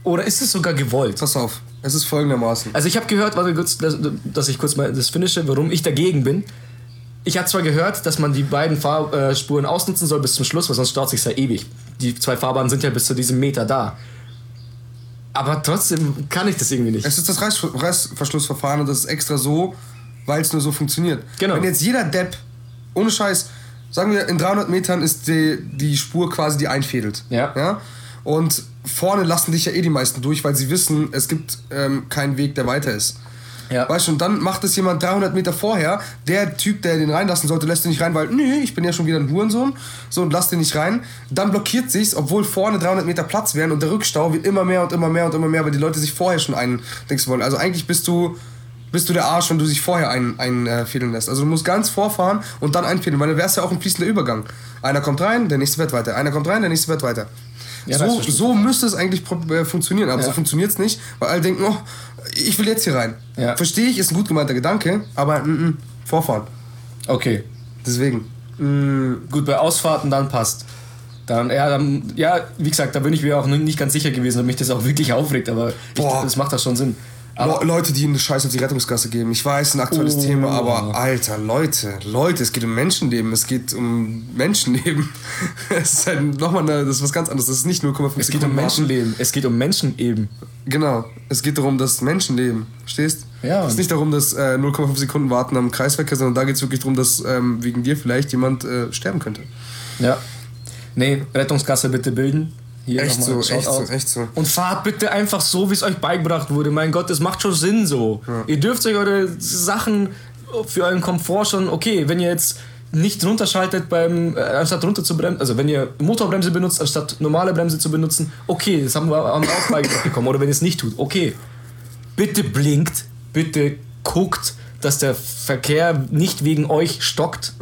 Oder ist es sogar gewollt? Pass auf, es ist folgendermaßen. Also ich habe gehört, warte kurz, dass, dass ich kurz mal das finische, warum ich dagegen bin. Ich habe zwar gehört, dass man die beiden Fahrspuren ausnutzen soll bis zum Schluss, weil sonst staut sich ja ewig. Die zwei Fahrbahnen sind ja bis zu diesem Meter da. Aber trotzdem kann ich das irgendwie nicht. Es ist das Reiß Reißverschlussverfahren und das ist extra so, weil es nur so funktioniert. Genau. Wenn jetzt jeder Depp, ohne Scheiß, sagen wir, in 300 Metern ist die, die Spur quasi, die einfädelt. Ja. ja? Und vorne lassen dich ja eh die meisten durch, weil sie wissen, es gibt ähm, keinen Weg, der weiter ist. Ja. Weißt du, und dann macht es jemand 300 Meter vorher. Der Typ, der den reinlassen sollte, lässt den nicht rein, weil, nö, ich bin ja schon wieder ein Hurensohn. So, und lass den nicht rein. Dann blockiert sich's, obwohl vorne 300 Meter Platz wären und der Rückstau wird immer mehr und immer mehr und immer mehr, weil die Leute sich vorher schon eindenken wollen. Also eigentlich bist du, bist du der Arsch, wenn du dich vorher einfädeln ein, äh, fädeln lässt. Also du musst ganz vorfahren und dann einfädeln, weil dann wär's ja auch ein fließender Übergang. Einer kommt rein, der nächste wird weiter. Einer kommt rein, der nächste wird weiter. Ja, so, so müsste es eigentlich äh, funktionieren, aber Ja. so funktioniert's nicht, weil alle denken, oh, ich will jetzt hier rein. Ja. Verstehe ich, ist ein gut gemeinter Gedanke, aber mm, mm, Vorfahren. Okay. Deswegen. Gut, bei Ausfahrten dann passt. Dann, ja, dann, ja, wie gesagt, da bin ich mir auch nicht ganz sicher gewesen, ob mich das auch wirklich aufregt, aber ich, das macht das schon Sinn. Le Leute, die eine Scheiß auf die Rettungsgasse geben. Ich weiß, ein aktuelles Oh. Thema, aber Alter, Leute, Leute, es geht um Menschenleben, es geht um Menschenleben. Es ist halt nochmal eine, das ist was ganz anderes. Das ist nicht 0,5 es geht um Menschenleben, es geht um Menschen eben. Genau. Es geht darum, dass Menschen leben. Verstehst? Ja. Es ist nicht darum, dass äh, 0,5 Sekunden warten am Kreisverkehr, sondern da geht es wirklich darum, dass ähm, wegen dir vielleicht jemand äh, sterben könnte. Ja. Nee, Rettungsgasse bitte bilden. Hier Echt so, echt so, echt so. Und fahrt bitte einfach so, wie es euch beigebracht wurde. Mein Gott, das macht schon Sinn so. Ihr dürft euch eure Sachen für euren Komfort schon, okay, wenn ihr jetzt nicht runterschaltet beim, äh, anstatt runter zu bremsen, also wenn ihr Motorbremse benutzt, anstatt normale Bremse zu benutzen, okay, das haben wir, haben wir auch beigebracht bekommen. Oder wenn ihr es nicht tut, okay. Bitte blinkt, bitte guckt, dass der Verkehr nicht wegen euch stockt.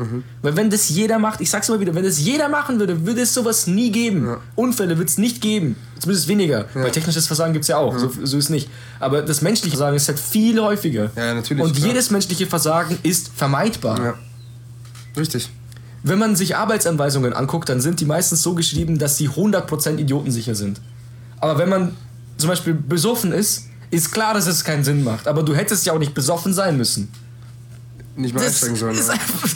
Weil wenn das jeder macht, ich sag's immer wieder, wenn das jeder machen würde, würde es sowas nie geben. Unfälle wird es nicht geben. Zumindest weniger. Weil technisches Versagen gibt's ja auch, so, so ist nicht. Aber das menschliche Versagen ist halt viel häufiger. Ja, natürlich, Und klar. jedes menschliche Versagen ist vermeidbar. Ja. Richtig. Wenn man sich Arbeitsanweisungen anguckt, dann sind die meistens so geschrieben, dass sie 100% idiotensicher sind. Aber wenn man zum Beispiel besoffen ist, ist klar, dass es keinen Sinn macht. Aber du hättest ja auch nicht besoffen sein müssen. Nicht Das einsteigen sollen. ist einfach,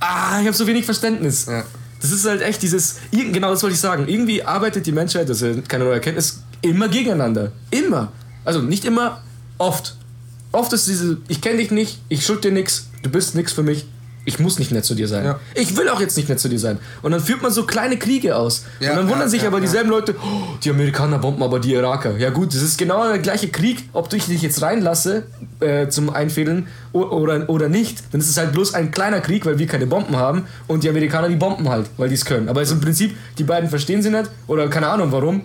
ah, ich habe so wenig Verständnis. Ja. Das ist halt echt dieses, genau das wollte ich sagen, irgendwie arbeitet die Menschheit, das ist keine neue Erkenntnis, immer gegeneinander. Immer. Also nicht immer, oft. Oft ist diese, ich kenne dich nicht, ich schuld dir nichts, du bist nichts für mich, ich muss nicht nett zu dir sein. Ja. Ich will auch jetzt nicht nett zu dir sein. Und dann führt man so kleine Kriege aus. Ja, und dann wundern ja, sich aber dieselben Leute, oh, die Amerikaner bomben aber die Iraker. Ja gut, das ist genau der gleiche Krieg, ob ich dich jetzt reinlasse äh, zum Einfädeln oder, oder nicht. Dann ist es halt bloß ein kleiner Krieg, weil wir keine Bomben haben und die Amerikaner die bomben halt, weil die es können. Aber es ist im Prinzip, die beiden verstehen sie nicht oder keine Ahnung warum.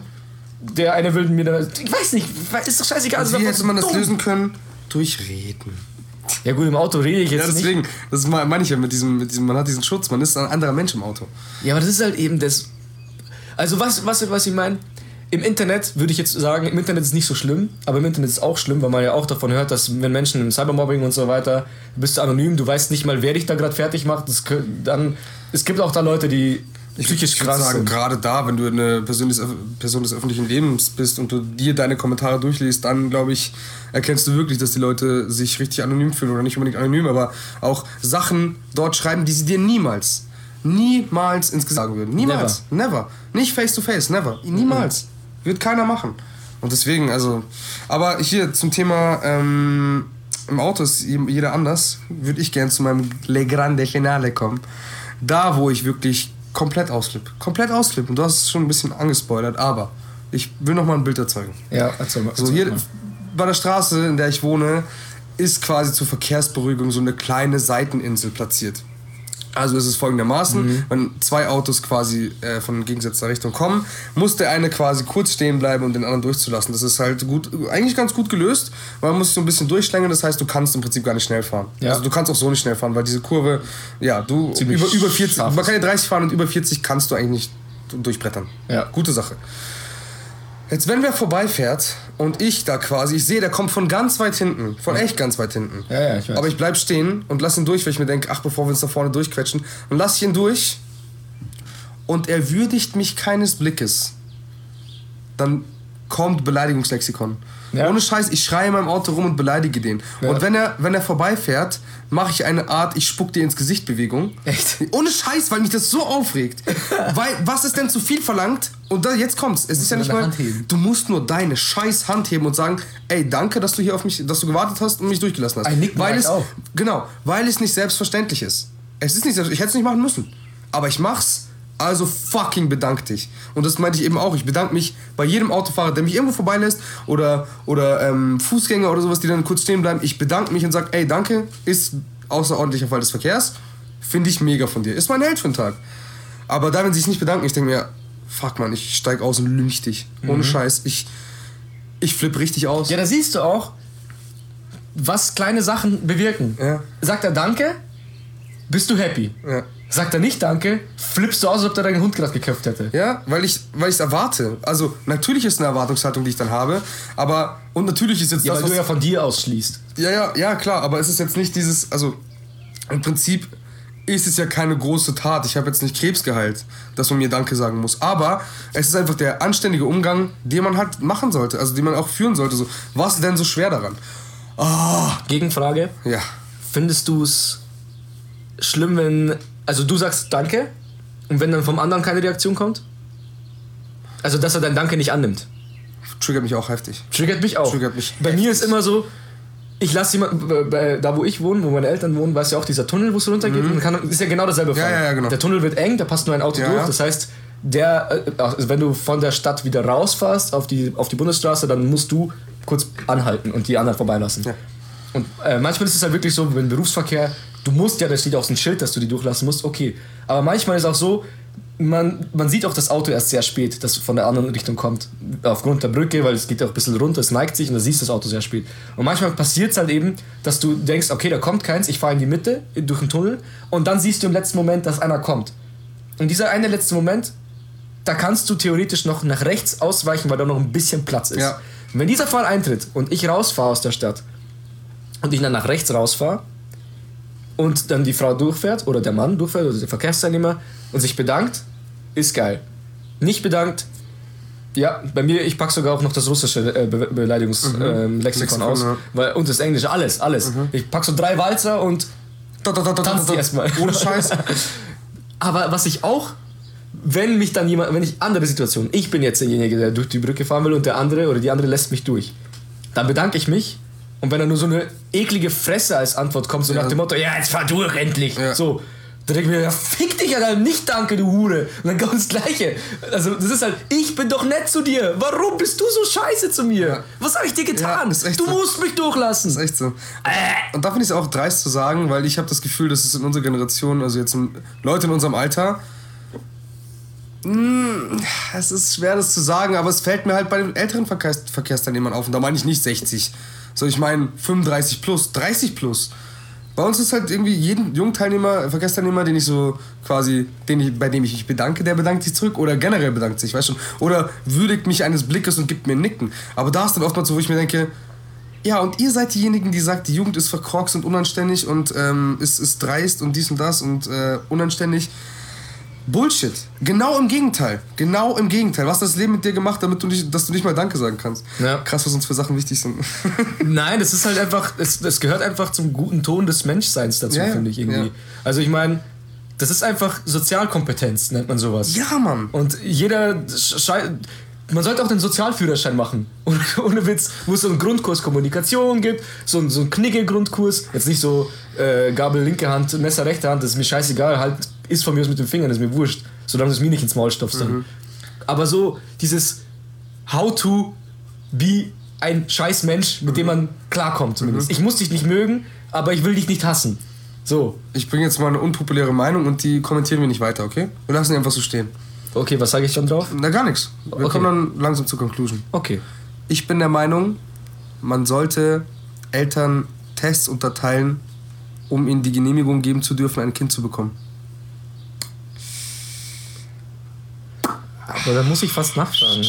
Der eine will mir da, ich weiß nicht, ist doch scheißegal. Wie hätte man das dumm. lösen können? Durch Reden. Ja gut, im Auto rede ich jetzt Ja, nicht. deswegen, das meine ich ja mit diesem, mit diesem, man hat diesen Schutz, man ist ein anderer Mensch im Auto. Ja, aber das ist halt eben das. Also, was, was, was ich meine, im Internet würde ich jetzt sagen, im Internet ist nicht so schlimm, aber im Internet ist auch schlimm, weil man ja auch davon hört, dass wenn Menschen im Cybermobbing und so weiter, bist du anonym, du weißt nicht mal, wer dich da gerade fertig macht. Das, dann, es gibt auch da Leute, die ich würde krass sagen, gerade da, wenn du eine Person des, Person des öffentlichen Lebens bist und du dir deine Kommentare durchliest, dann glaube ich, erkennst du wirklich, dass die Leute sich richtig anonym fühlen oder nicht unbedingt anonym, aber auch Sachen dort schreiben, die sie dir niemals, niemals ins Gesicht sagen würden. Niemals. Never. Nicht face to face, never. Niemals. Wird keiner machen. Und deswegen, also, aber hier zum Thema, ähm, im Auto ist jeder anders, würde ich gerne zu meinem Le Grande Finale kommen. Da, wo ich wirklich komplett ausflippe. Komplett ausflippe. Und du hast es schon ein bisschen angespoilert, aber ich will noch mal ein Bild erzeugen. Ja, erzähl mal. So erzähl hier mal. bei der Straße, in der ich wohne, ist quasi zur Verkehrsberuhigung so eine kleine Seiteninsel platziert. Also ist es folgendermaßen, Mhm. wenn zwei Autos quasi äh, von gegensätzlicher Richtung kommen, muss der eine quasi kurz stehen bleiben, um den anderen durchzulassen. Das ist halt gut, eigentlich ganz gut gelöst, weil man muss sich so ein bisschen durchschlängeln, das heißt, du kannst im Prinzip gar nicht schnell fahren. Ja. Also du kannst auch so nicht schnell fahren, weil diese Kurve, ja, du Ziemlich über, über 40, scharf man kann ja 30 fahren und über 40 kannst du eigentlich nicht durchbrettern. Ja. Gute Sache. Jetzt, wenn wer vorbeifährt und ich da quasi, ich sehe, der kommt von ganz weit hinten, von echt ganz weit hinten. Ja, ja, ich weiß. Aber ich bleib stehen und lass ihn durch, weil ich mir denke, ach, bevor wir uns da vorne durchquetschen, und lass ich ihn durch und er würdigt mich keines Blickes. Dann kommt Beleidigungslexikon. Ja. Ohne Scheiß, ich schreie in meinem Auto rum und beleidige den. Ja. Und wenn er, wenn er vorbeifährt, mache ich eine Art, ich spuck dir ins Gesicht Bewegung. Echt? Ohne Scheiß, weil mich das so aufregt. weil, was ist denn zu viel verlangt? Und da, jetzt kommt's. Es ist ja du nicht mal. Du musst nur deine scheiß Hand heben und sagen, ey, danke, dass du hier auf mich, dass du gewartet hast und mich durchgelassen hast. Ein Nicken weil es, auch. Genau, weil es nicht selbstverständlich ist. Es ist nicht selbstverständlich. Ich hätte es nicht machen müssen. Aber ich mach's. Also fucking bedank dich. Und das meinte ich eben auch. Ich bedanke mich bei jedem Autofahrer, der mich irgendwo vorbeilässt oder, oder ähm, Fußgänger oder sowas, die dann kurz stehen bleiben. Ich bedanke mich und sage, ey, danke, ist außerordentlicher Fall des Verkehrs. Finde ich mega von dir. Ist mein Held für den Tag. Aber da, wenn sie sich nicht bedanken, ich denke mir, fuck man, ich steig aus und lynch dich. Ohne Scheiß. Ich, ich flipp richtig aus. Mhm. Ja, da siehst du auch, was kleine Sachen bewirken. Ja. Sagt er Danke, bist du happy. Ja. Sagt er nicht Danke, flippst du aus, als ob der deinen Hund gerade geköpft hätte. Ja, weil ich weil ich es erwarte. Also natürlich ist eine Erwartungshaltung, die ich dann habe, aber und natürlich ist jetzt Ja, das weil was, du ja von dir aus schließt. ja ja ja klar, aber es ist jetzt nicht dieses also im Prinzip ist es ja keine große Tat. Ich habe jetzt nicht Krebs geheilt, dass man mir Danke sagen muss. Aber es ist einfach der anständige Umgang, den man halt machen sollte, also den man auch führen sollte. So, was ist denn so schwer daran? Ah, Gegenfrage, ja. findest du es schlimm, wenn, also du sagst Danke und wenn dann vom anderen keine Reaktion kommt? Also, dass er dein Danke nicht annimmt. Triggert mich auch heftig. Triggert mich auch. Triggert mich Bei mir ist immer so, ich lasse jemanden, äh, da wo ich wohne, wo meine Eltern wohnen, weißt du ja auch, dieser Tunnel, wo es runtergeht, und kann, ist ja genau dasselbe Fall. Mhm. ja, ja, genau. Der Tunnel wird eng, da passt nur ein Auto Ja, durch, das heißt, der, äh, also wenn du von der Stadt wieder rausfährst auf die, auf die Bundesstraße, dann musst du kurz anhalten und die anderen vorbeilassen. Ja. Und äh, manchmal ist es halt wirklich so, wenn Berufsverkehr, du musst ja, da steht so ein Schild, dass du die durchlassen musst, okay. Aber manchmal ist auch so, man, man sieht auch das Auto erst sehr spät, das von der anderen Richtung kommt. Aufgrund der Brücke, weil es geht auch ein bisschen runter, es neigt sich und da siehst du das Auto sehr spät. Und manchmal passiert es halt eben, dass du denkst, okay, da kommt keins, ich fahre in die Mitte, durch den Tunnel und dann siehst du im letzten Moment, dass einer kommt. Und dieser eine letzte Moment, da kannst du theoretisch noch nach rechts ausweichen, weil da noch ein bisschen Platz ist. Ja. Wenn dieser Fall eintritt und ich rausfahre aus der Stadt und ich dann nach rechts rausfahre und dann die Frau durchfährt oder der Mann durchfährt oder der Verkehrsteilnehmer und sich bedankt, ist geil. Nicht bedankt, ja, bei mir, ich packe sogar auch noch das russische äh, Be Beleidigungslexikon ähm, Lexikon Lexikon, aus. ja. Weil, und das Englische, alles, alles. Ich pack so drei Walzer und Da, da, die da. erstmal. Ohne Scheiß. Aber was ich auch, wenn mich dann jemand, wenn ich andere Situationen, ich bin jetzt derjenige, der durch die Brücke fahren will und der andere oder die andere lässt mich durch, dann bedanke ich mich. Und wenn dann nur so eine eklige Fresse als Antwort kommt, so Ja. nach dem Motto, ja, jetzt fahr durch endlich. Ja. So. Dann denke ich mir, ja, fick dich, Alter, nicht danke, du Hure. Und dann kommt das Gleiche. Also, das ist halt, ich bin doch nett zu dir. Warum bist du so scheiße zu mir? Ja. Was habe ich dir getan? Ja, du so. musst mich durchlassen. Das ist echt so. Und da finde ich es auch dreist zu sagen, weil ich habe das Gefühl, dass es in unserer Generation, also jetzt in, Leute in unserem Alter, mh, es ist schwer das zu sagen, aber es fällt mir halt bei den älteren Verkehrs Verkehrsteilnehmern auf. Und da meine ich nicht 60, sondern ich meine 35 plus, 30 plus. Bei uns ist halt irgendwie jeden Jungteilnehmer, Verkehrsteilnehmer, den ich so quasi, den ich, bei dem ich mich bedanke, der bedankt sich zurück oder generell bedankt sich, weißt du? Oder würdigt mich eines Blickes und gibt mir ein Nicken. Aber da ist dann oftmals so, wo ich mir denke, ja, und ihr seid diejenigen, die sagt, die Jugend ist verkorkst und unanständig und ähm, ist, ist dreist und dies und das und äh, unanständig. Bullshit. Genau im Gegenteil. Genau im Gegenteil. Was hat das Leben mit dir gemacht, damit du nicht, dass du nicht mal Danke sagen kannst? Ja. Krass, was uns für Sachen wichtig sind. Nein, das ist halt einfach, es, das gehört einfach zum guten Ton des Menschseins dazu, Ja, finde ich irgendwie. Ja. Also ich meine, das ist einfach Sozialkompetenz, nennt man sowas. ja, Mann. Und jeder, schei- man sollte auch den Sozialführerschein machen. Ohne, ohne Witz, wo es so einen Grundkurs Kommunikation gibt, so einen, so einen Knigge-Grundkurs. Jetzt nicht so äh, Gabel linke Hand, Messer rechte Hand, das ist mir scheißegal. Halt, ist von mir aus mit den Fingern, ist mir wurscht. Solange du es mir nicht ins Maul stopfst. Dann. Mhm. Aber so dieses How to be ein scheiß Mensch, mit Mhm. dem man klarkommt zumindest. Ich muss dich nicht mögen, aber ich will dich nicht hassen. So. Ich bringe jetzt mal eine unpopuläre Meinung und die kommentieren wir nicht weiter, okay? Wir lassen die einfach so stehen. Okay, was sage ich dann drauf? Na, gar nichts. Wir Okay. kommen dann langsam zur Conclusion. Okay. Ich bin der Meinung, man sollte Eltern Tests unterteilen, um ihnen die Genehmigung geben zu dürfen, ein Kind zu bekommen. Aber dann muss ich fast nachfragen.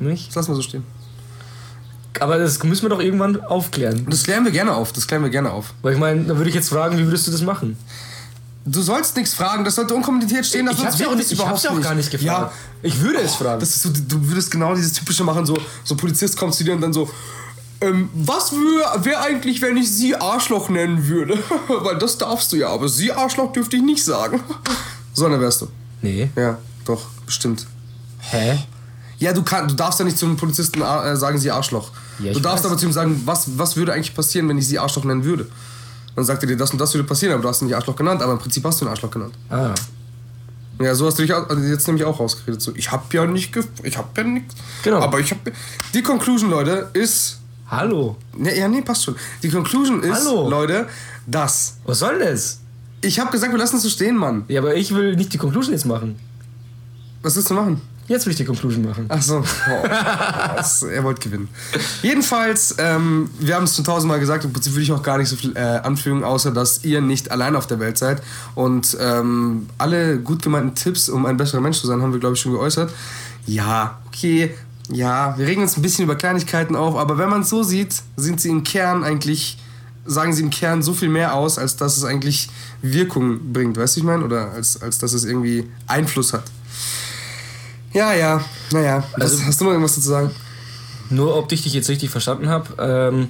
Nicht? Das lassen wir so stehen. Aber das müssen wir doch irgendwann aufklären. Das klären wir gerne auf. Das klären wir gerne auf. Weil ich meine, dann würde ich jetzt fragen, wie würdest du das machen? Du sollst nichts fragen, das sollte unkommentiert stehen. Das Ich hab's ja auch, nicht, ich hab's ja auch gar nicht gefragt. Ja, Ich würde es fragen. das ist so, du würdest genau dieses typische machen, so, so Polizist kommt zu dir und dann so, ähm, was wäre eigentlich, wenn ich sie Arschloch nennen würde? Weil das darfst du ja, aber sie Arschloch dürfte ich nicht sagen. so eine wärst du. nee. Ja, doch, bestimmt. Hä? Ja, du, kann, du darfst ja nicht zum Polizisten äh, sagen, sie Arschloch. Ja, du darfst weiß. aber zu ihm sagen, was, was würde eigentlich passieren, wenn ich sie Arschloch nennen würde. Dann sagt er dir, das und das würde passieren, aber du hast ihn nicht Arschloch genannt, aber im Prinzip hast du ihn Arschloch genannt. Ah. Ja, so hast du dich auch, also jetzt nämlich auch rausgeredet. So, ich hab ja nicht, gef ich hab ja nichts. Genau. Aber ich hab. Die Conclusion, Leute, ist. Hallo. Ja, ja, nee, passt schon. Die Conclusion ist, Hallo. Leute, dass. Was soll das? Ich hab gesagt, wir lassen es so stehen, Mann. Ja, aber ich will nicht die Conclusion jetzt machen. Was willst du machen? Jetzt will ich die Conclusion machen. Ach so. Oh, er wollte gewinnen. Jedenfalls, ähm, wir haben es schon tausendmal gesagt, im Prinzip würde ich auch gar nicht so viel äh, anfügen, außer dass ihr nicht allein auf der Welt seid. Und ähm, alle gut gemeinten Tipps, um ein besserer Mensch zu sein, haben wir, glaube ich, schon geäußert. Ja, okay, ja, wir regen uns ein bisschen über Kleinigkeiten auf, aber wenn man es so sieht, sind sie im Kern eigentlich, sagen sie im Kern so viel mehr aus, als dass es eigentlich Wirkung bringt, weißt du, ich meine? Oder als, als dass es irgendwie Einfluss hat. Ja, ja, naja. Also- hast du noch irgendwas dazu sagen? Nur ob ich dich jetzt richtig verstanden habe. Ähm,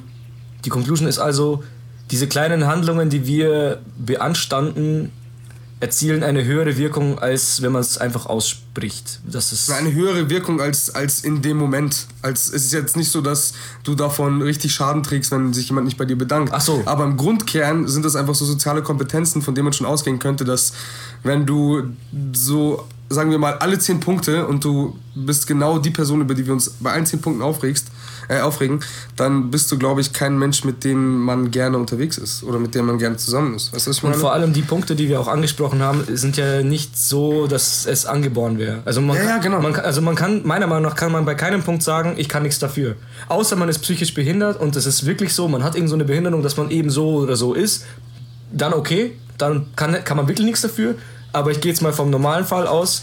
die Conclusion ist also, diese kleinen Handlungen, die wir beanstanden, erzielen eine höhere Wirkung, als wenn man es einfach ausspricht. Das ist Eine höhere Wirkung als, als in dem Moment. Als, es ist jetzt nicht so, dass du davon richtig Schaden trägst, wenn sich jemand nicht bei dir bedankt. Ach so. Aber im Grundkern sind das einfach so soziale Kompetenzen, von denen man schon ausgehen könnte, dass wenn du so, sagen wir mal, alle zehn Punkte und du bist genau die Person, über die wir uns bei allen zehn Punkten aufregst, äh, aufregen, dann bist du, glaube ich, kein Mensch, mit dem man gerne unterwegs ist oder mit dem man gerne zusammen ist. Weißt du, was ich Und meine? vor allem die Punkte, die wir auch angesprochen haben, sind ja nicht so, dass es angeboren wäre. Also man Ja, kann, ja, genau. Man also man kann, meiner Meinung nach, kann man bei keinem Punkt sagen, ich kann nichts dafür. Außer man ist psychisch behindert und es ist wirklich so, man hat irgend so eine Behinderung, dass man eben so oder so ist. Dann okay, dann kann, kann man wirklich nichts dafür. Aber ich gehe jetzt mal vom normalen Fall aus,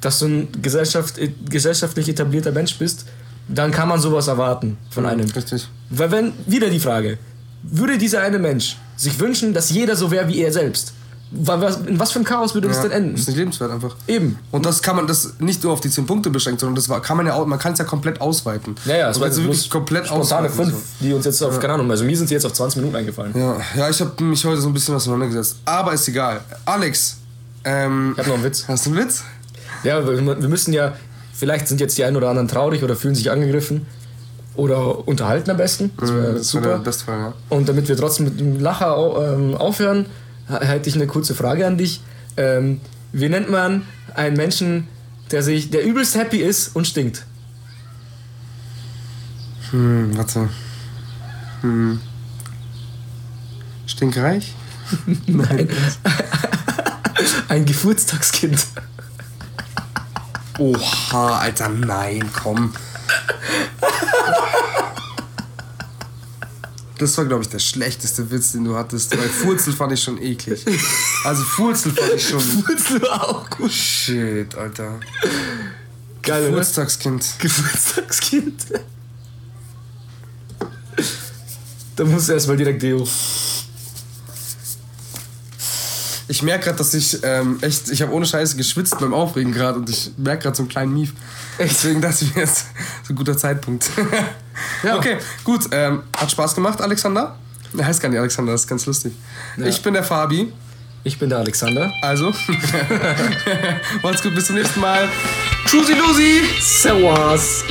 dass du ein Gesellschaft, gesellschaftlich etablierter Mensch bist, dann kann man sowas erwarten von einem. Richtig. Weil wenn, wieder die Frage, würde dieser eine Mensch sich wünschen, dass jeder so wäre wie er selbst? Was, in was für ein Chaos würde das Ja, denn enden? ist nicht lebenswert einfach. Eben. Und das kann man das nicht nur auf die 10 Punkte beschränkt, sondern das kann man ja auch, man kann es ja komplett ausweiten. Ja, ja, es Und war jetzt wirklich komplett ausweiten. fünf, die uns jetzt auf, keine Ahnung, also mir sind sie jetzt auf 20 Minuten eingefallen. So. Ja, ja, ich habe mich heute so ein bisschen auseinandergesetzt. Aber ist egal. Alex, ähm, Ich habe noch einen Witz. hast du einen Witz? Ja, wir, wir müssen ja, vielleicht sind jetzt die einen oder anderen traurig oder fühlen sich angegriffen oder unterhalten am besten. Das wäre Mhm, war super. der beste Fall, ja. Und damit wir trotzdem mit dem Lacher ähm, aufhören, hätte ich eine kurze Frage an dich. Ähm, wie nennt man einen Menschen, der sich, der übelst happy ist und stinkt? Hm, warte. Hm. Stinkreich? Nein. Ein Geburtstagskind. Oha, Alter, nein, komm. Das war, glaube ich, der schlechteste Witz, den du hattest. Weil Furzel fand ich schon eklig. Also Furzel fand ich schon. Wurzel auch gut. Shit, Alter. Geil, oder? Geburtstagskind. Geburtstagskind. Da muss erstmal direkt Deo. Ich merke gerade, dass ich ähm, echt, ich habe ohne Scheiße geschwitzt beim Aufregen gerade und ich merke gerade so einen kleinen Mief. Deswegen dachte ich mir jetzt, so ein guter Zeitpunkt. Ja. Okay, gut. Ähm, hat Spaß gemacht, Alexander? Er heißt gar nicht Alexander, das ist ganz lustig. Ich bin der Fabi. Ich bin der Alexander. Also, macht's gut, bis zum nächsten Mal. Tschüssi, Lusi! Servus.